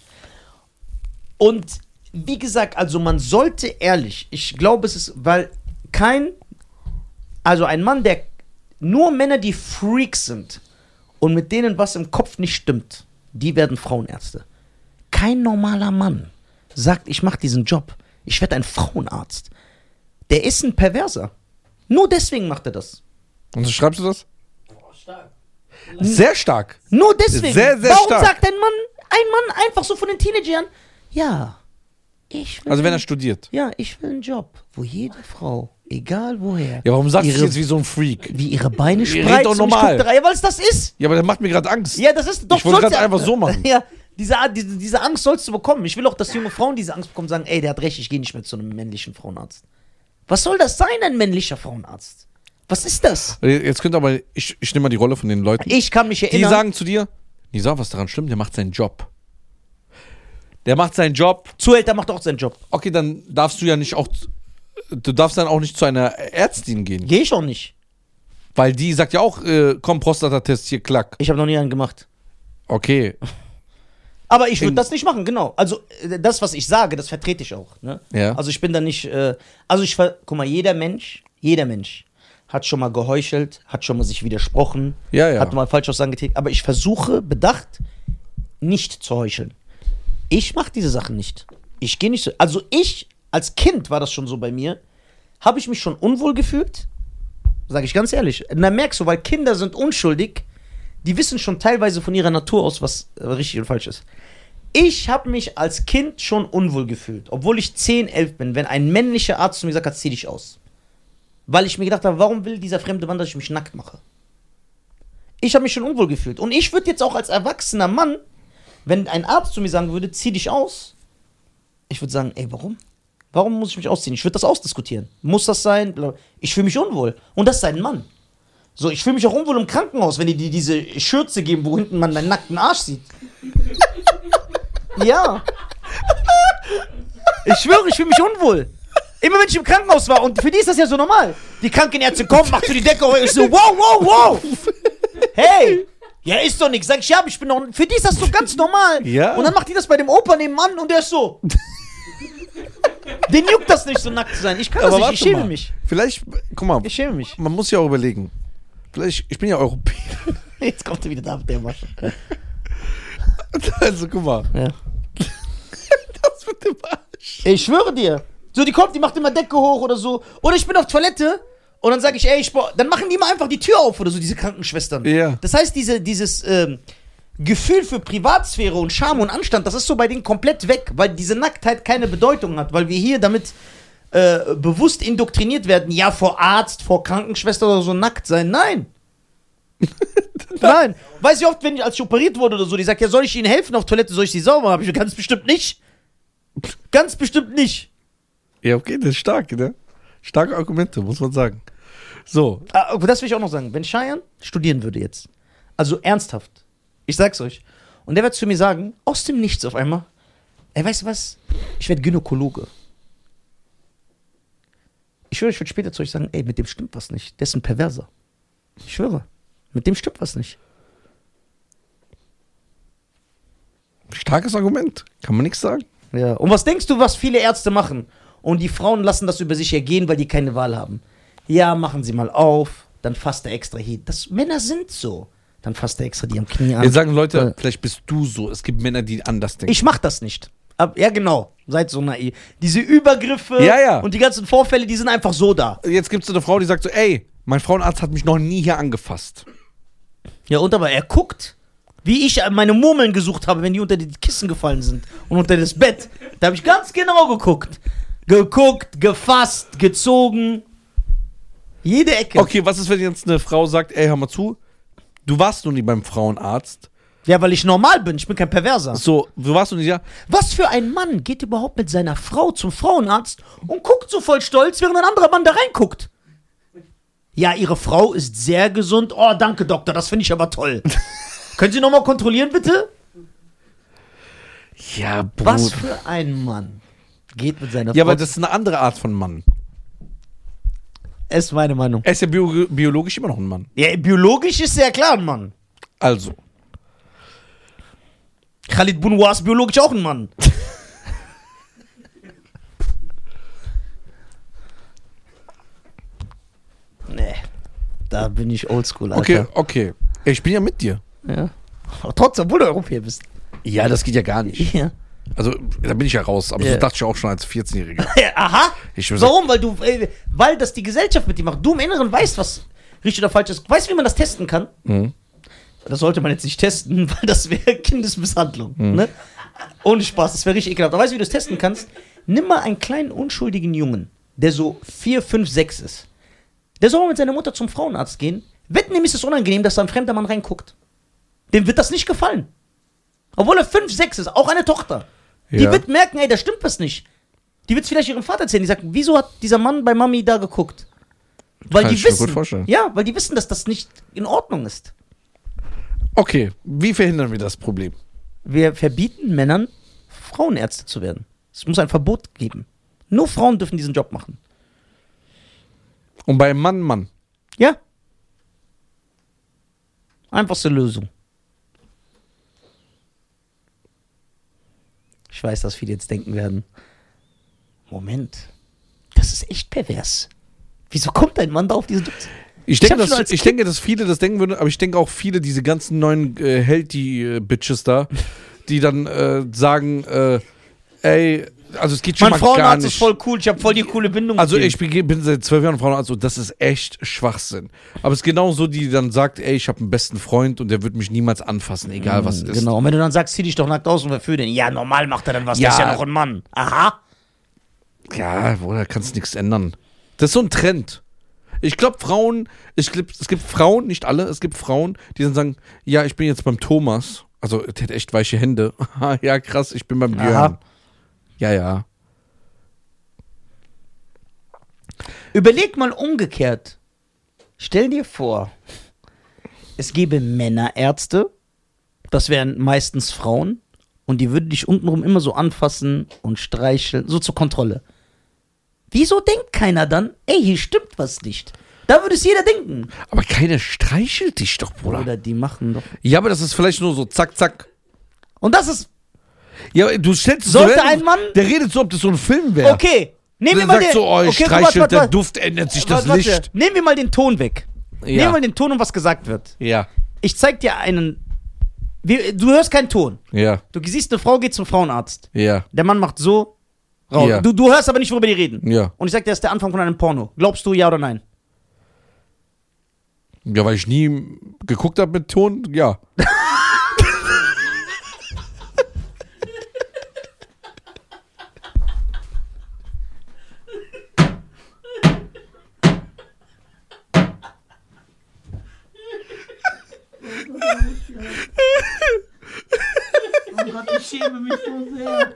Und wie gesagt, also man sollte ehrlich, ich glaube, es ist, weil kein, also ein Mann, der nur Männer, die Freaks sind und mit denen was im Kopf nicht stimmt, die werden Frauenärzte. Kein normaler Mann sagt, ich mache diesen Job, ich werde ein Frauenarzt. Der ist ein Perverser. Nur deswegen macht er das. Und so schreibst du das? Boah, stark. Sehr stark. Nur deswegen. Sehr, sehr Warum stark. sagt ein Mann, ein Mann einfach so von den Teenagern, ja, ich will, Also wenn er studiert. ja, ich will einen Job, wo jede Frau, egal woher, Ja, warum sagst du ihre, jetzt wie so ein Freak? wie ihre Beine spreizt doch normal. rein, weil es das ist. Ja, aber der macht mir gerade Angst. Ja, das ist doch Ich wollte grad einfach so machen. Ja, diese, diese, diese Angst sollst du bekommen. Ich will auch, dass junge Frauen diese Angst bekommen und sagen, ey, der hat recht, ich gehe nicht mehr zu einem männlichen Frauenarzt. Was soll das sein, ein männlicher Frauenarzt? Was ist das? Jetzt könnte aber, ich, ich nehme mal die Rolle von den Leuten. Ich kann mich Die erinnern. sagen zu dir, Nisa, was daran stimmt, der macht seinen Job. Der macht seinen Job. Zuhälter macht auch seinen Job. Okay, dann darfst du ja nicht auch, du darfst dann auch nicht zu einer Ärztin gehen. Gehe ich auch nicht. Weil die sagt ja auch, äh, komm, Prostatatest, hier, klack. Ich habe noch nie einen gemacht. Okay, Aber ich würde das nicht machen, genau. Also äh, das, was ich sage, das vertrete ich auch. Ne? Ja. Also ich bin da nicht. Äh, also ich ver guck mal, jeder Mensch, jeder Mensch hat schon mal geheuchelt, hat schon mal sich widersprochen, Ja, ja. hat mal Falschaussagen getätigt. Aber ich versuche bedacht, nicht zu heucheln. Ich mache diese Sachen nicht. Ich gehe nicht so. Also ich als Kind war das schon so bei mir. Habe ich mich schon unwohl gefühlt? Sage ich ganz ehrlich. Dann merkst du, weil Kinder sind unschuldig, die wissen schon teilweise von ihrer Natur aus, was äh, richtig und falsch ist. Ich habe mich als Kind schon unwohl gefühlt, obwohl ich 10, 11 bin, wenn ein männlicher Arzt zu mir hat, zieh dich aus. Weil ich mir gedacht habe, warum will dieser fremde Mann, dass ich mich nackt mache? Ich habe mich schon unwohl gefühlt. Und ich würde jetzt auch als erwachsener Mann, wenn ein Arzt zu mir sagen würde, zieh dich aus, ich würde sagen, ey, warum? Warum muss ich mich ausziehen? Ich würde das ausdiskutieren. Muss das sein? Ich fühle mich unwohl. Und das ist ein Mann. So, ich fühle mich auch unwohl im Krankenhaus, wenn die dir diese Schürze geben, wo hinten man deinen nackten Arsch sieht. ja. Ich schwöre, ich fühle mich unwohl. Immer wenn ich im Krankenhaus war, und für die ist das ja so normal. Die Krankenärzte kommen, macht so die Decke hoch. Ich so, wow, wow, wow. Hey. Ja, ist doch nichts. Sag ich, ja, aber ich bin doch. Für die ist das so ganz normal. Ja. Und dann macht die das bei dem Opa nebenan und der ist so. Den juckt das nicht, so nackt zu sein. Ich kann das nicht, ich schäme mal. mich. Vielleicht, guck mal, Ich schäme mich. man muss ja auch überlegen. Vielleicht, ich bin ja Europäer. Jetzt kommt er wieder da mit der Masche. Also, guck mal. Ja. Das mit dem Arsch. Ich schwöre dir. So, die kommt, die macht immer Decke hoch oder so. Oder ich bin auf Toilette und dann sage ich, ey, ich dann machen die immer einfach die Tür auf oder so, diese Krankenschwestern. Ja. Das heißt, diese, dieses ähm, Gefühl für Privatsphäre und Charme und Anstand, das ist so bei denen komplett weg, weil diese Nacktheit keine Bedeutung hat, weil wir hier damit äh, bewusst indoktriniert werden, ja, vor Arzt, vor Krankenschwester oder so nackt sein. Nein. Nein. Weiß ich oft, wenn ich, als ich operiert wurde oder so, die sagt, ja, soll ich Ihnen helfen auf Toilette, soll ich sie sauber machen? Ich ganz bestimmt nicht. Ganz bestimmt nicht. Ja, okay, das ist stark, ne? Starke Argumente, muss man sagen. So, Ah, das will ich auch noch sagen. Wenn Cheyenne studieren würde jetzt, also ernsthaft, ich sag's euch, und der wird zu mir sagen, aus dem Nichts auf einmal, ey, weißt du was? Ich werde Gynäkologe. Ich schwöre, ich würde später zu euch sagen, ey, mit dem stimmt was nicht. Der ist ein Perverser. Ich schwöre, mit dem stimmt was nicht. starkes Argument. Kann man nichts sagen. Ja. Und was denkst du, was viele Ärzte machen? Und die Frauen lassen das über sich ergehen, weil die keine Wahl haben. Ja, machen sie mal auf, dann fasst er extra hier. Das, Männer sind so. Dann fasst er extra die am Knie an. Jetzt sagen Leute, Äh. vielleicht bist du so. Es gibt Männer, die anders denken. Ich mach das nicht. Ab, ja, genau. Seid so naiv. Diese Übergriffe Ja, ja. und die ganzen Vorfälle, die sind einfach so da. Jetzt gibt es eine Frau, die sagt so, ey, mein Frauenarzt hat mich noch nie hier angefasst. Ja, und aber er guckt, wie ich meine Murmeln gesucht habe, wenn die unter die Kissen gefallen sind und unter das Bett. Da habe ich ganz genau geguckt. Geguckt, gefasst, gezogen. Jede Ecke. Okay, was ist, wenn jetzt eine Frau sagt, ey, hör mal zu, du warst noch nie beim Frauenarzt. Ja, weil ich normal bin. Ich bin kein Perverser. So, du warst noch nie, ja. Was für ein Mann geht überhaupt mit seiner Frau zum Frauenarzt und guckt so voll stolz, während ein anderer Mann da reinguckt? Ja, ihre Frau ist sehr gesund. Oh, danke, Doktor, das finde ich aber toll. Können Sie nochmal kontrollieren, bitte? Ja, Bruder. Was für ein Mann geht mit seiner Ja, Frau. aber das ist eine andere Art von Mann. Ist meine Meinung. Er ist ja bio biologisch immer noch ein Mann. Ja, biologisch ist sehr klar ein Mann. Also, Khalid Bounoir ist biologisch auch ein Mann. nee, da bin ich oldschool, Alter. okay, okay. Ich bin ja mit dir. Ja. Aber trotzdem, obwohl du Europäer bist. Ja, das geht ja gar nicht. Ja. Also, da bin ich ja raus. Aber Ja. so dachte ich auch schon als 14-Jähriger. Aha. Warum? Weil du, äh, weil das die Gesellschaft mit dir macht. Du im Inneren weißt, was richtig oder falsch ist. Weißt du, wie man das testen kann? Mhm. Das sollte man jetzt nicht testen, weil das wäre Kindesmisshandlung. Mhm. Ne? Ohne Spaß, das wäre richtig ekelhaft. Aber weißt du, wie du das testen kannst? Nimm mal einen kleinen unschuldigen Jungen, der so 4, 5, 6 ist. Der soll mal mit seiner Mutter zum Frauenarzt gehen. Wetten, ihm ist es unangenehm, dass da ein fremder Mann reinguckt. Dem wird das nicht gefallen. Obwohl er 5, 6 ist, auch eine Tochter. Die Ja. wird merken, ey, da stimmt was nicht. Die wird es vielleicht ihrem Vater erzählen. Die sagt, wieso hat dieser Mann bei Mami da geguckt? Weil Kann die ich mir wissen, gut vorstellen. ja, weil die wissen, dass das nicht in Ordnung ist. Okay, wie verhindern wir das Problem? Wir verbieten Männern, Frauenärzte zu werden. Es muss ein Verbot geben. Nur Frauen dürfen diesen Job machen. Und bei Mann, Mann. Ja? Einfachste Lösung. Ich weiß, dass viele jetzt denken werden: Moment, das ist echt pervers. Wieso kommt ein Mann da auf diesen? Ich, Ich denke, schon dass, ich denke, dass viele das denken würden, aber ich denke auch viele, diese ganzen neuen äh, Healthy-Bitches da, die dann äh, sagen, äh, ey, also es geht schon Mein mal gar Frauenarzt nicht. ist voll cool, ich habe voll die coole Bindung Also ich bin, bin seit zwölf Jahren Frauenarzt und das ist echt Schwachsinn. Aber es ist genau so, die dann sagt, ey, ich habe einen besten Freund und der wird mich niemals anfassen, egal was es ist. Genau, und wenn du dann sagst, zieh dich doch nackt aus und verführ den. Ja, normal macht er dann was, Ja. der ist ja noch ein Mann. Aha. Ja, Bruder, kannst nichts ändern. Das ist so ein Trend. Ich glaube, Frauen, ich glaub, es gibt Frauen, nicht alle, es gibt Frauen, die dann sagen, ja, ich bin jetzt beim Thomas. Also, der hat echt weiche Hände. ja, krass, ich bin beim Björn. Aha. Ja, ja. Überleg mal umgekehrt. Stell dir vor, es gäbe Männerärzte, das wären meistens Frauen, und die würden dich untenrum immer so anfassen und streicheln, so zur Kontrolle. Wieso denkt keiner dann, ey, hier stimmt was nicht? Da würde es jeder denken. Aber keiner streichelt dich doch, Bruder. Oder die machen doch. Ja, aber das ist vielleicht nur so zack, zack. Und das ist, Ja, du stellst es Sollte so ein Mann- Der redet so, ob das so ein Film wäre. okay, nehmen wir mal den, so, oh, okay, streichelt, warte, der Duft ändert sich das warte. Licht. Nehmen wir mal den Ton weg. Nehmen wir mal den Ton und was gesagt wird. Ja, Ich zeig dir einen, du hörst keinen Ton. ja, Du siehst, eine Frau geht zum Frauenarzt. ja, Der Mann macht so. Raus. Ja. Du, du hörst aber nicht, worüber die reden. ja. Und ich sag, der ist der Anfang von einem Porno. Glaubst du ja oder nein? Ja, weil ich nie geguckt habe mit Ton, ja. schäme mich so sehr.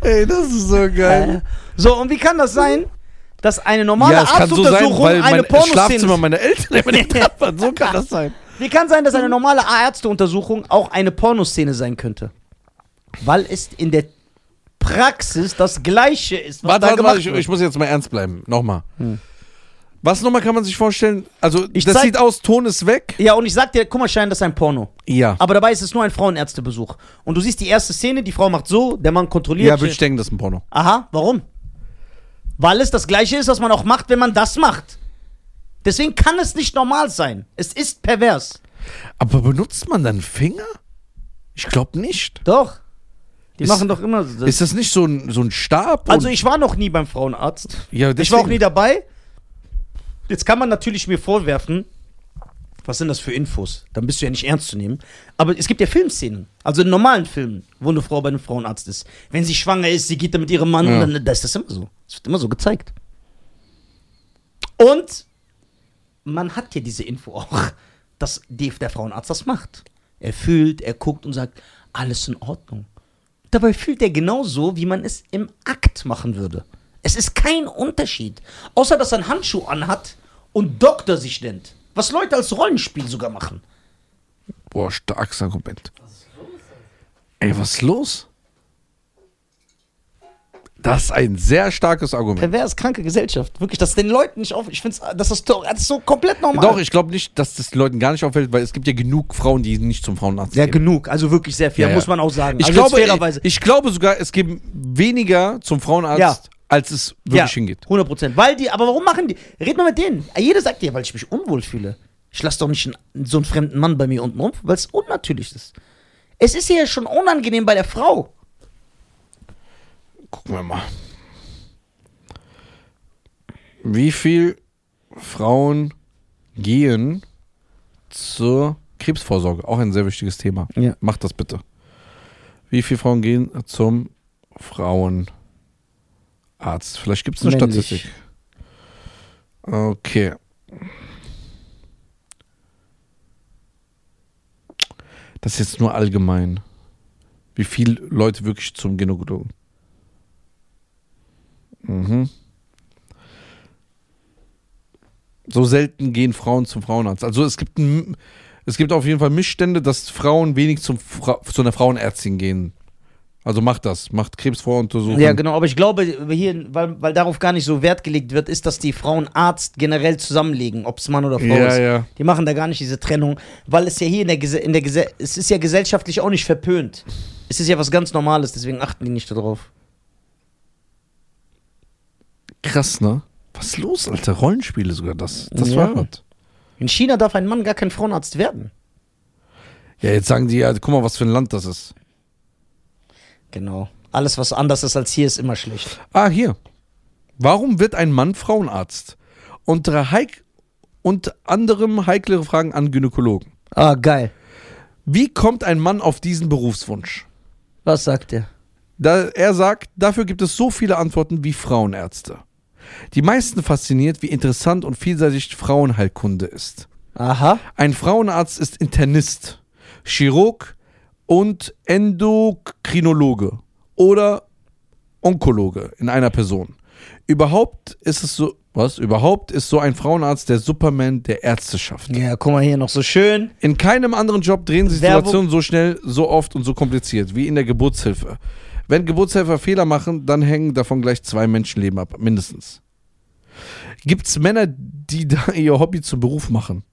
Ey, das ist so geil. So, und wie kann das sein, dass eine normale ja, kann so sein, Arztuntersuchung eine Pornoszene Schlafzimmer meiner Eltern. So kann das sein. Wie kann sein, dass eine normale Ärzteuntersuchung auch eine Pornoszene sein könnte? Weil es in der Praxis das Gleiche ist, was Warte, da warte, gemacht warte, ich, wird. ich muss jetzt mal ernst bleiben. Nochmal. Was nochmal kann man sich vorstellen? Also, Ich das zeig- sieht aus, Ton ist weg. ja, und ich sag dir, guck mal, Schein, das ist ein Porno. Ja. Aber dabei ist es nur ein Frauenärztebesuch. Und du siehst die erste Szene, die Frau macht so, der Mann kontrolliert. Ja, würde ich denken, das ist ein Porno. Aha, warum? Weil es das Gleiche ist, was man auch macht, wenn man das macht. Deswegen kann es nicht normal sein. Es ist pervers. Aber benutzt man dann Finger? Ich glaube nicht. Doch. Die Ist- machen doch immer so. Ist das nicht so ein, so ein Stab? Also ich war noch nie beim Frauenarzt. ja, Ich war auch nie dabei. Jetzt kann man natürlich mir vorwerfen, was sind das für Infos? Dann bist du ja nicht ernst zu nehmen. Aber es gibt ja Filmszenen, also in normalen Filmen, wo eine Frau bei einem Frauenarzt ist. Wenn sie schwanger ist, sie geht da mit ihrem Mann, Ja. und dann das ist das immer so. Das wird immer so gezeigt. Und man hat ja diese Info auch, dass die, der Frauenarzt das macht. Er fühlt, er guckt und sagt, alles in Ordnung. Dabei fühlt er genauso, wie man es im Akt machen würde. Es ist kein Unterschied. Außer, dass er einen Handschuh anhat und Doktor sich nennt. Was Leute als Rollenspiel sogar machen. Boah, starkes Argument. Ey, was ist los? Das ist ein sehr starkes Argument. Pervers, kranke Gesellschaft. Wirklich, dass den Leuten nicht auf. Ich finde, das ist, doch- das ist so komplett normal. Doch, ich glaube nicht, dass das den Leuten gar nicht auffällt, weil es gibt ja genug Frauen, die nicht zum Frauenarzt Ja, gehen. genug. Also wirklich sehr viel, Ja, ja. muss man auch sagen. Ich, also glaube, fairerweise. ich glaube sogar, es gibt weniger zum Frauenarzt, Ja. als es wirklich hingeht. 100 Prozent. Weil die, aber warum machen die? Red mal mit denen. Jeder sagt dir, weil ich mich unwohl fühle. Ich lasse doch nicht einen, so einen fremden Mann bei mir unten rum, weil es unnatürlich ist. Es ist ja schon unangenehm bei der Frau. Gucken wir mal. Wie viel Frauen gehen zur Krebsvorsorge? Auch ein sehr wichtiges Thema. Ja. Macht das bitte. Wie viele Frauen gehen zum Frauenarzt? Vielleicht gibt es eine Männlich. Statistik. Okay. Das ist jetzt nur allgemein. Wie viele Leute wirklich zum Gynäkologen? Mhm. So selten gehen Frauen zum Frauenarzt. Also es gibt, ein, es gibt auf jeden Fall Missstände, dass Frauen wenig zum Fra zu einer Frauenärztin gehen. Also macht das, macht Krebsvoruntersuchungen. Ja, genau. Aber ich glaube, hier, weil, weil darauf gar nicht so Wert gelegt wird, ist, dass die Frauen Arzt generell zusammenlegen, ob es Mann oder Frau Ja, ist. ja. Die machen da gar nicht diese Trennung, weil es ja hier in der, Gese in der Gese es ist ja gesellschaftlich auch nicht verpönt. Es ist ja was ganz Normales, deswegen achten die nicht darauf. Krass, ne? Was ist los, Alter? Rollenspiele sogar das. Das Ja. war hart. In China darf ein Mann gar kein Frauenarzt werden. Ja, jetzt sagen die ja, guck mal, was für ein Land das ist. Genau. Alles, was anders ist als hier, ist immer schlecht. Ah, hier. Warum wird ein Mann Frauenarzt? Unter, heik unter anderem heiklere Fragen an Gynäkologen. Ah, geil. Wie kommt ein Mann auf diesen Berufswunsch? Was sagt er? Da, er sagt, dafür gibt es so viele Antworten wie Frauenärzte. Die meisten fasziniert, wie interessant und vielseitig Frauenheilkunde ist. Aha. Ein Frauenarzt ist Internist, Chirurg und Endokrinologe oder Onkologe in einer Person. Überhaupt ist es so, was? Überhaupt ist so ein Frauenarzt der Superman der Ärzteschaft. Ja, guck mal hier noch so schön. In keinem anderen Job drehen sich Werbung. Situationen so schnell, so oft und so kompliziert wie in der Geburtshilfe. Wenn Geburtshelfer Fehler machen, dann hängen davon gleich zwei Menschenleben ab, mindestens. Gibt es Männer, die da ihr Hobby zum Beruf machen?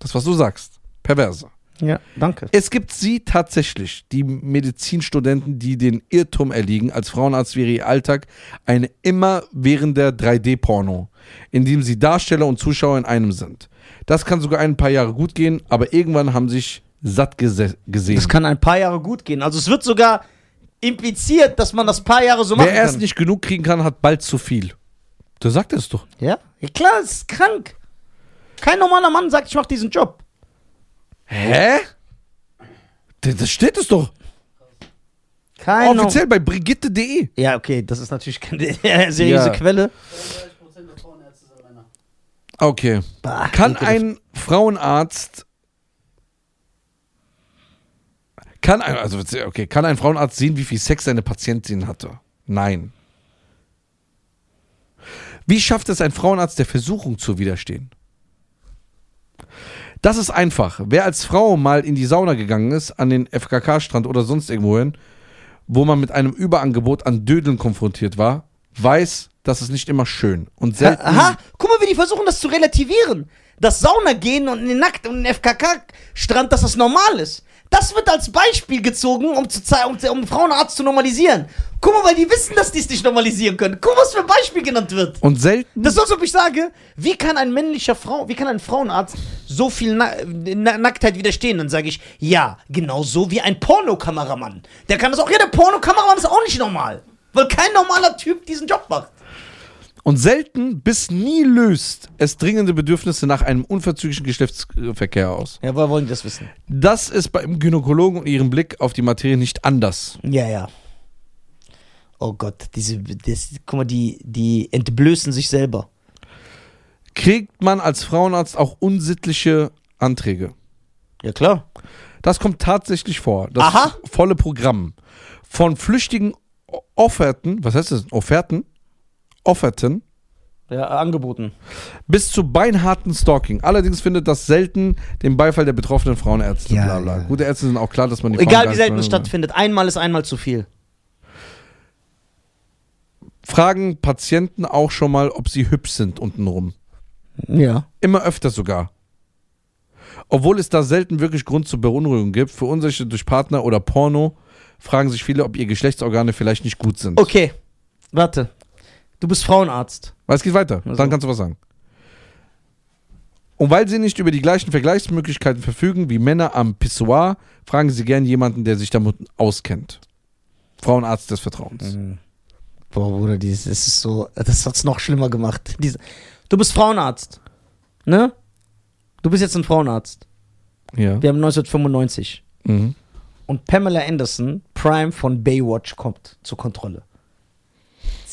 Das, was du sagst. Perverse. Ja, danke. Es gibt sie tatsächlich, die Medizinstudenten, die den Irrtum erliegen, als Frauenarzt wäre ihr Alltag eine immerwährender 3D-Porno, in dem sie Darsteller und Zuschauer in einem sind. Das kann sogar ein paar Jahre gut gehen, aber irgendwann haben sich satt gese gesehen. Das kann ein paar Jahre gut gehen. Also es wird sogar impliziert, dass man das paar Jahre so machen Wer erst nicht genug kriegen kann, hat bald zu viel. Du sagt es doch. Ja? ja, klar, es ist krank. Kein normaler Mann sagt, ich mach diesen Job. Hä? Das das steht es doch. Kein Offiziell bei brigitte.de. Ja, okay, das ist natürlich keine seriöse Ja. Quelle. 33% der Frauenärzte sind Männer. Okay. Bah, Kann ekelhaft. ein Frauenarzt kann ein, also okay, kann ein Frauenarzt sehen, wie viel Sex seine Patientin hatte? Nein. Wie schafft es ein Frauenarzt der Versuchung zu widerstehen? Das ist einfach. Wer als Frau mal in die Sauna gegangen ist, an den FKK-Strand oder sonst irgendwo hin, wo man mit einem Überangebot an Dödeln konfrontiert war, weiß, dass es nicht immer schön und selten Aha, guck mal, wie die versuchen, das zu relativieren. Das Sauna gehen und in den Nackt und in den FKK-Strand, dass das normal ist. Das wird als Beispiel gezogen, um, zu um, um Frauenarzt zu normalisieren. Guck mal, weil die wissen, dass die es nicht normalisieren können. Guck mal, was für ein Beispiel genannt wird. und selten Das ist, als ob ich sage, wie kann ein männlicher Frau, wie kann ein Frauenarzt so viel Na Na Nacktheit widerstehen? Dann sage ich, ja, genau so wie ein Pornokameramann. Der kann das auch. Ja, der Pornokameramann ist auch nicht normal. Weil kein normaler Typ diesen Job macht. Und selten bis nie löst es dringende Bedürfnisse nach einem unverzüglichen Geschlechtsverkehr aus. Ja, woher wollen die das wissen? Das ist beim Gynäkologen und ihrem Blick auf die Materie nicht anders. Ja, ja. Oh Gott, diese, das, guck mal, die, die entblößen sich selber. Kriegt man als Frauenarzt auch unsittliche Anträge? Ja, klar. Das kommt tatsächlich vor. Das Aha. volle Programm. Von flüchtigen Offerten, was heißt das? Offerten? Offerten Ja, angeboten. bis zu beinharten Stalking. Allerdings findet das selten den Beifall der betroffenen Frauenärzte. Ja, bla bla. ja. Gute Ärzte sind auch klar, dass man die Egal wie selten es stattfindet, einmal ist einmal zu viel. Fragen Patienten auch schon mal, ob sie hübsch sind untenrum. Ja. Immer öfter sogar. Obwohl es da selten wirklich Grund zur Beunruhigung gibt, für Unsicherheit durch Partner oder Porno, fragen sich viele, ob ihre Geschlechtsorgane vielleicht nicht gut sind. Okay, warte. Du bist Frauenarzt. Weil es geht weiter, Also. dann kannst du was sagen. Und weil sie nicht über die gleichen Vergleichsmöglichkeiten verfügen wie Männer am Pissoir, fragen sie gern jemanden, der sich damit auskennt. Frauenarzt des Vertrauens. Boah, Bruder, das ist so, das hat's noch schlimmer gemacht. Diese, du bist Frauenarzt, ne? Du bist jetzt ein Frauenarzt. Ja. Wir haben 1995. Mhm. Und Pamela Anderson, Prime von Baywatch, kommt zur Kontrolle.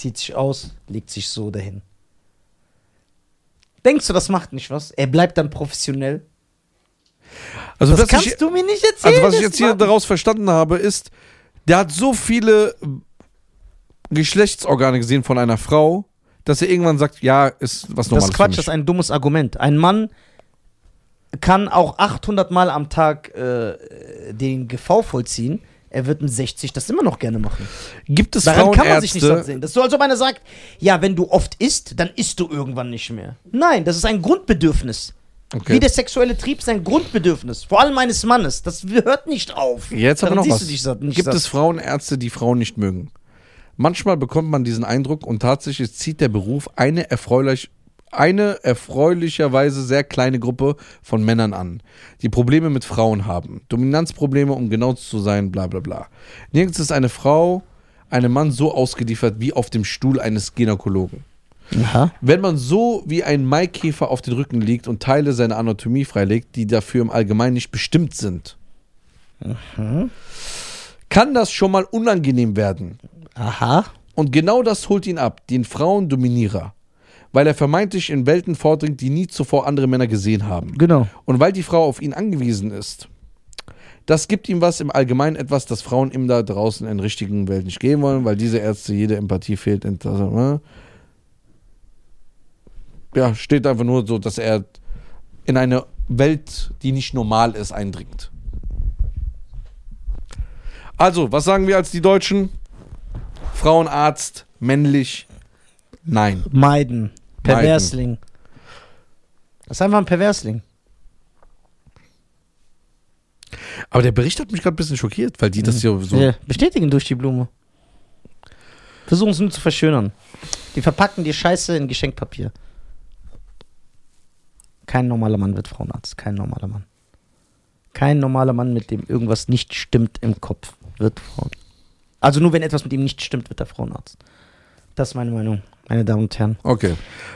Zieht sich aus, legt sich so dahin. Denkst du, das macht nicht was? Er bleibt dann professionell. Also, das kannst ich, du mir nicht erzählen. also was ich das jetzt hier daraus verstanden habe, ist, der hat so viele äh, Geschlechtsorgane gesehen von einer Frau, dass er irgendwann sagt, ja, ist was Das Normales. ist Quatsch, das ist ein dummes Argument. Ein Mann kann auch 800 Mal am Tag äh, den GV vollziehen. Er wird mit 60 das immer noch gerne machen. Gibt es Daran kann man sich nicht satt sehen. Das ist so, als ob einer sagt, ja, wenn du oft isst, dann isst du irgendwann nicht mehr. Nein, das ist ein Grundbedürfnis. okay. Wie der sexuelle Trieb ist ein Grundbedürfnis. Vor allem eines Mannes. Das hört nicht auf. Jetzt aber noch was. Satt, Gibt satt. es Frauenärzte, die Frauen nicht mögen? Manchmal bekommt man diesen Eindruck und tatsächlich zieht der Beruf eine erfreulich eine erfreulicherweise sehr kleine Gruppe von Männern an, die Probleme mit Frauen haben. Dominanzprobleme, um genau zu sein, bla bla bla. Nirgends ist eine Frau, einem Mann so ausgeliefert wie auf dem Stuhl eines Gynäkologen. Aha. Wenn man so wie ein Maikäfer auf den Rücken liegt und Teile seiner Anatomie freilegt, die dafür im Allgemeinen nicht bestimmt sind, kann das schon mal unangenehm werden. Aha. Und genau das holt ihn ab, den Frauendominierer. Weil er vermeintlich in Welten vordringt, die nie zuvor andere Männer gesehen haben. Genau. Und weil die Frau auf ihn angewiesen ist. Das gibt ihm was im Allgemeinen etwas, das Frauen ihm da draußen in richtigen Welt nicht geben wollen, weil diese Ärzte jede Empathie fehlt. Und das, äh, Ja, steht einfach nur so, dass er in eine Welt, die nicht normal ist, eindringt. Also, was sagen wir als die Deutschen? Frauenarzt, männlich, nein. Meiden. Perversling. Das ist einfach ein Perversling. Aber der Bericht hat mich gerade ein bisschen schockiert, weil die das ja so. Ja, bestätigen durch die Blume. Versuchen es nur zu verschönern. Die verpacken die Scheiße in Geschenkpapier. Kein normaler Mann wird Frauenarzt. Kein normaler Mann. Kein normaler Mann, mit dem irgendwas nicht stimmt im Kopf, wird Frauen. Also nur wenn etwas mit ihm nicht stimmt, wird er Frauenarzt. Das ist meine Meinung, meine Damen und Herren. Okay.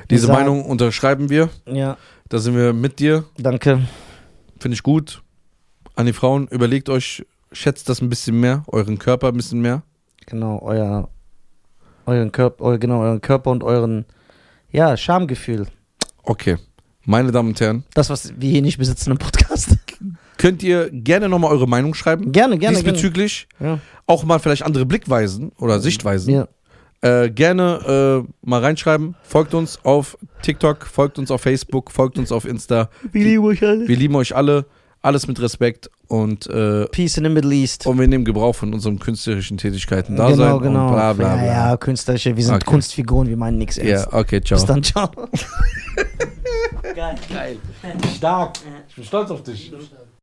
Diese Sagen- Meinung unterschreiben wir. Ja, Da sind wir mit dir. danke. Finde ich gut. An die Frauen, überlegt euch, schätzt das ein bisschen mehr, euren Körper ein bisschen mehr. Genau, euer, euren Körper, eu, genau, euren Körper und euren, ja, Schamgefühl. Okay. Meine Damen und Herren, Das, was wir hier nicht besitzen im Podcast. könnt ihr gerne nochmal eure Meinung schreiben. Gerne, gerne, gerne. Diesbezüglich Ja. auch mal vielleicht andere Blickweisen oder Sichtweisen. Ja. Äh, gerne äh, mal reinschreiben. Folgt uns auf TikTok, folgt uns auf Facebook, folgt uns auf Insta. Wir lieben euch alle. Wir lieben euch alle. Alles mit Respekt und, äh, Peace in the Middle East. und wir nehmen Gebrauch von unseren künstlerischen Tätigkeiten da genau, sein genau. und bla bla bla. Ja, ja, künstlerische, wir sind Okay. Kunstfiguren, wir meinen nichts ernst. Ja, okay, ciao. Bis dann, ciao. Geil. Stark. Ich bin stolz auf dich.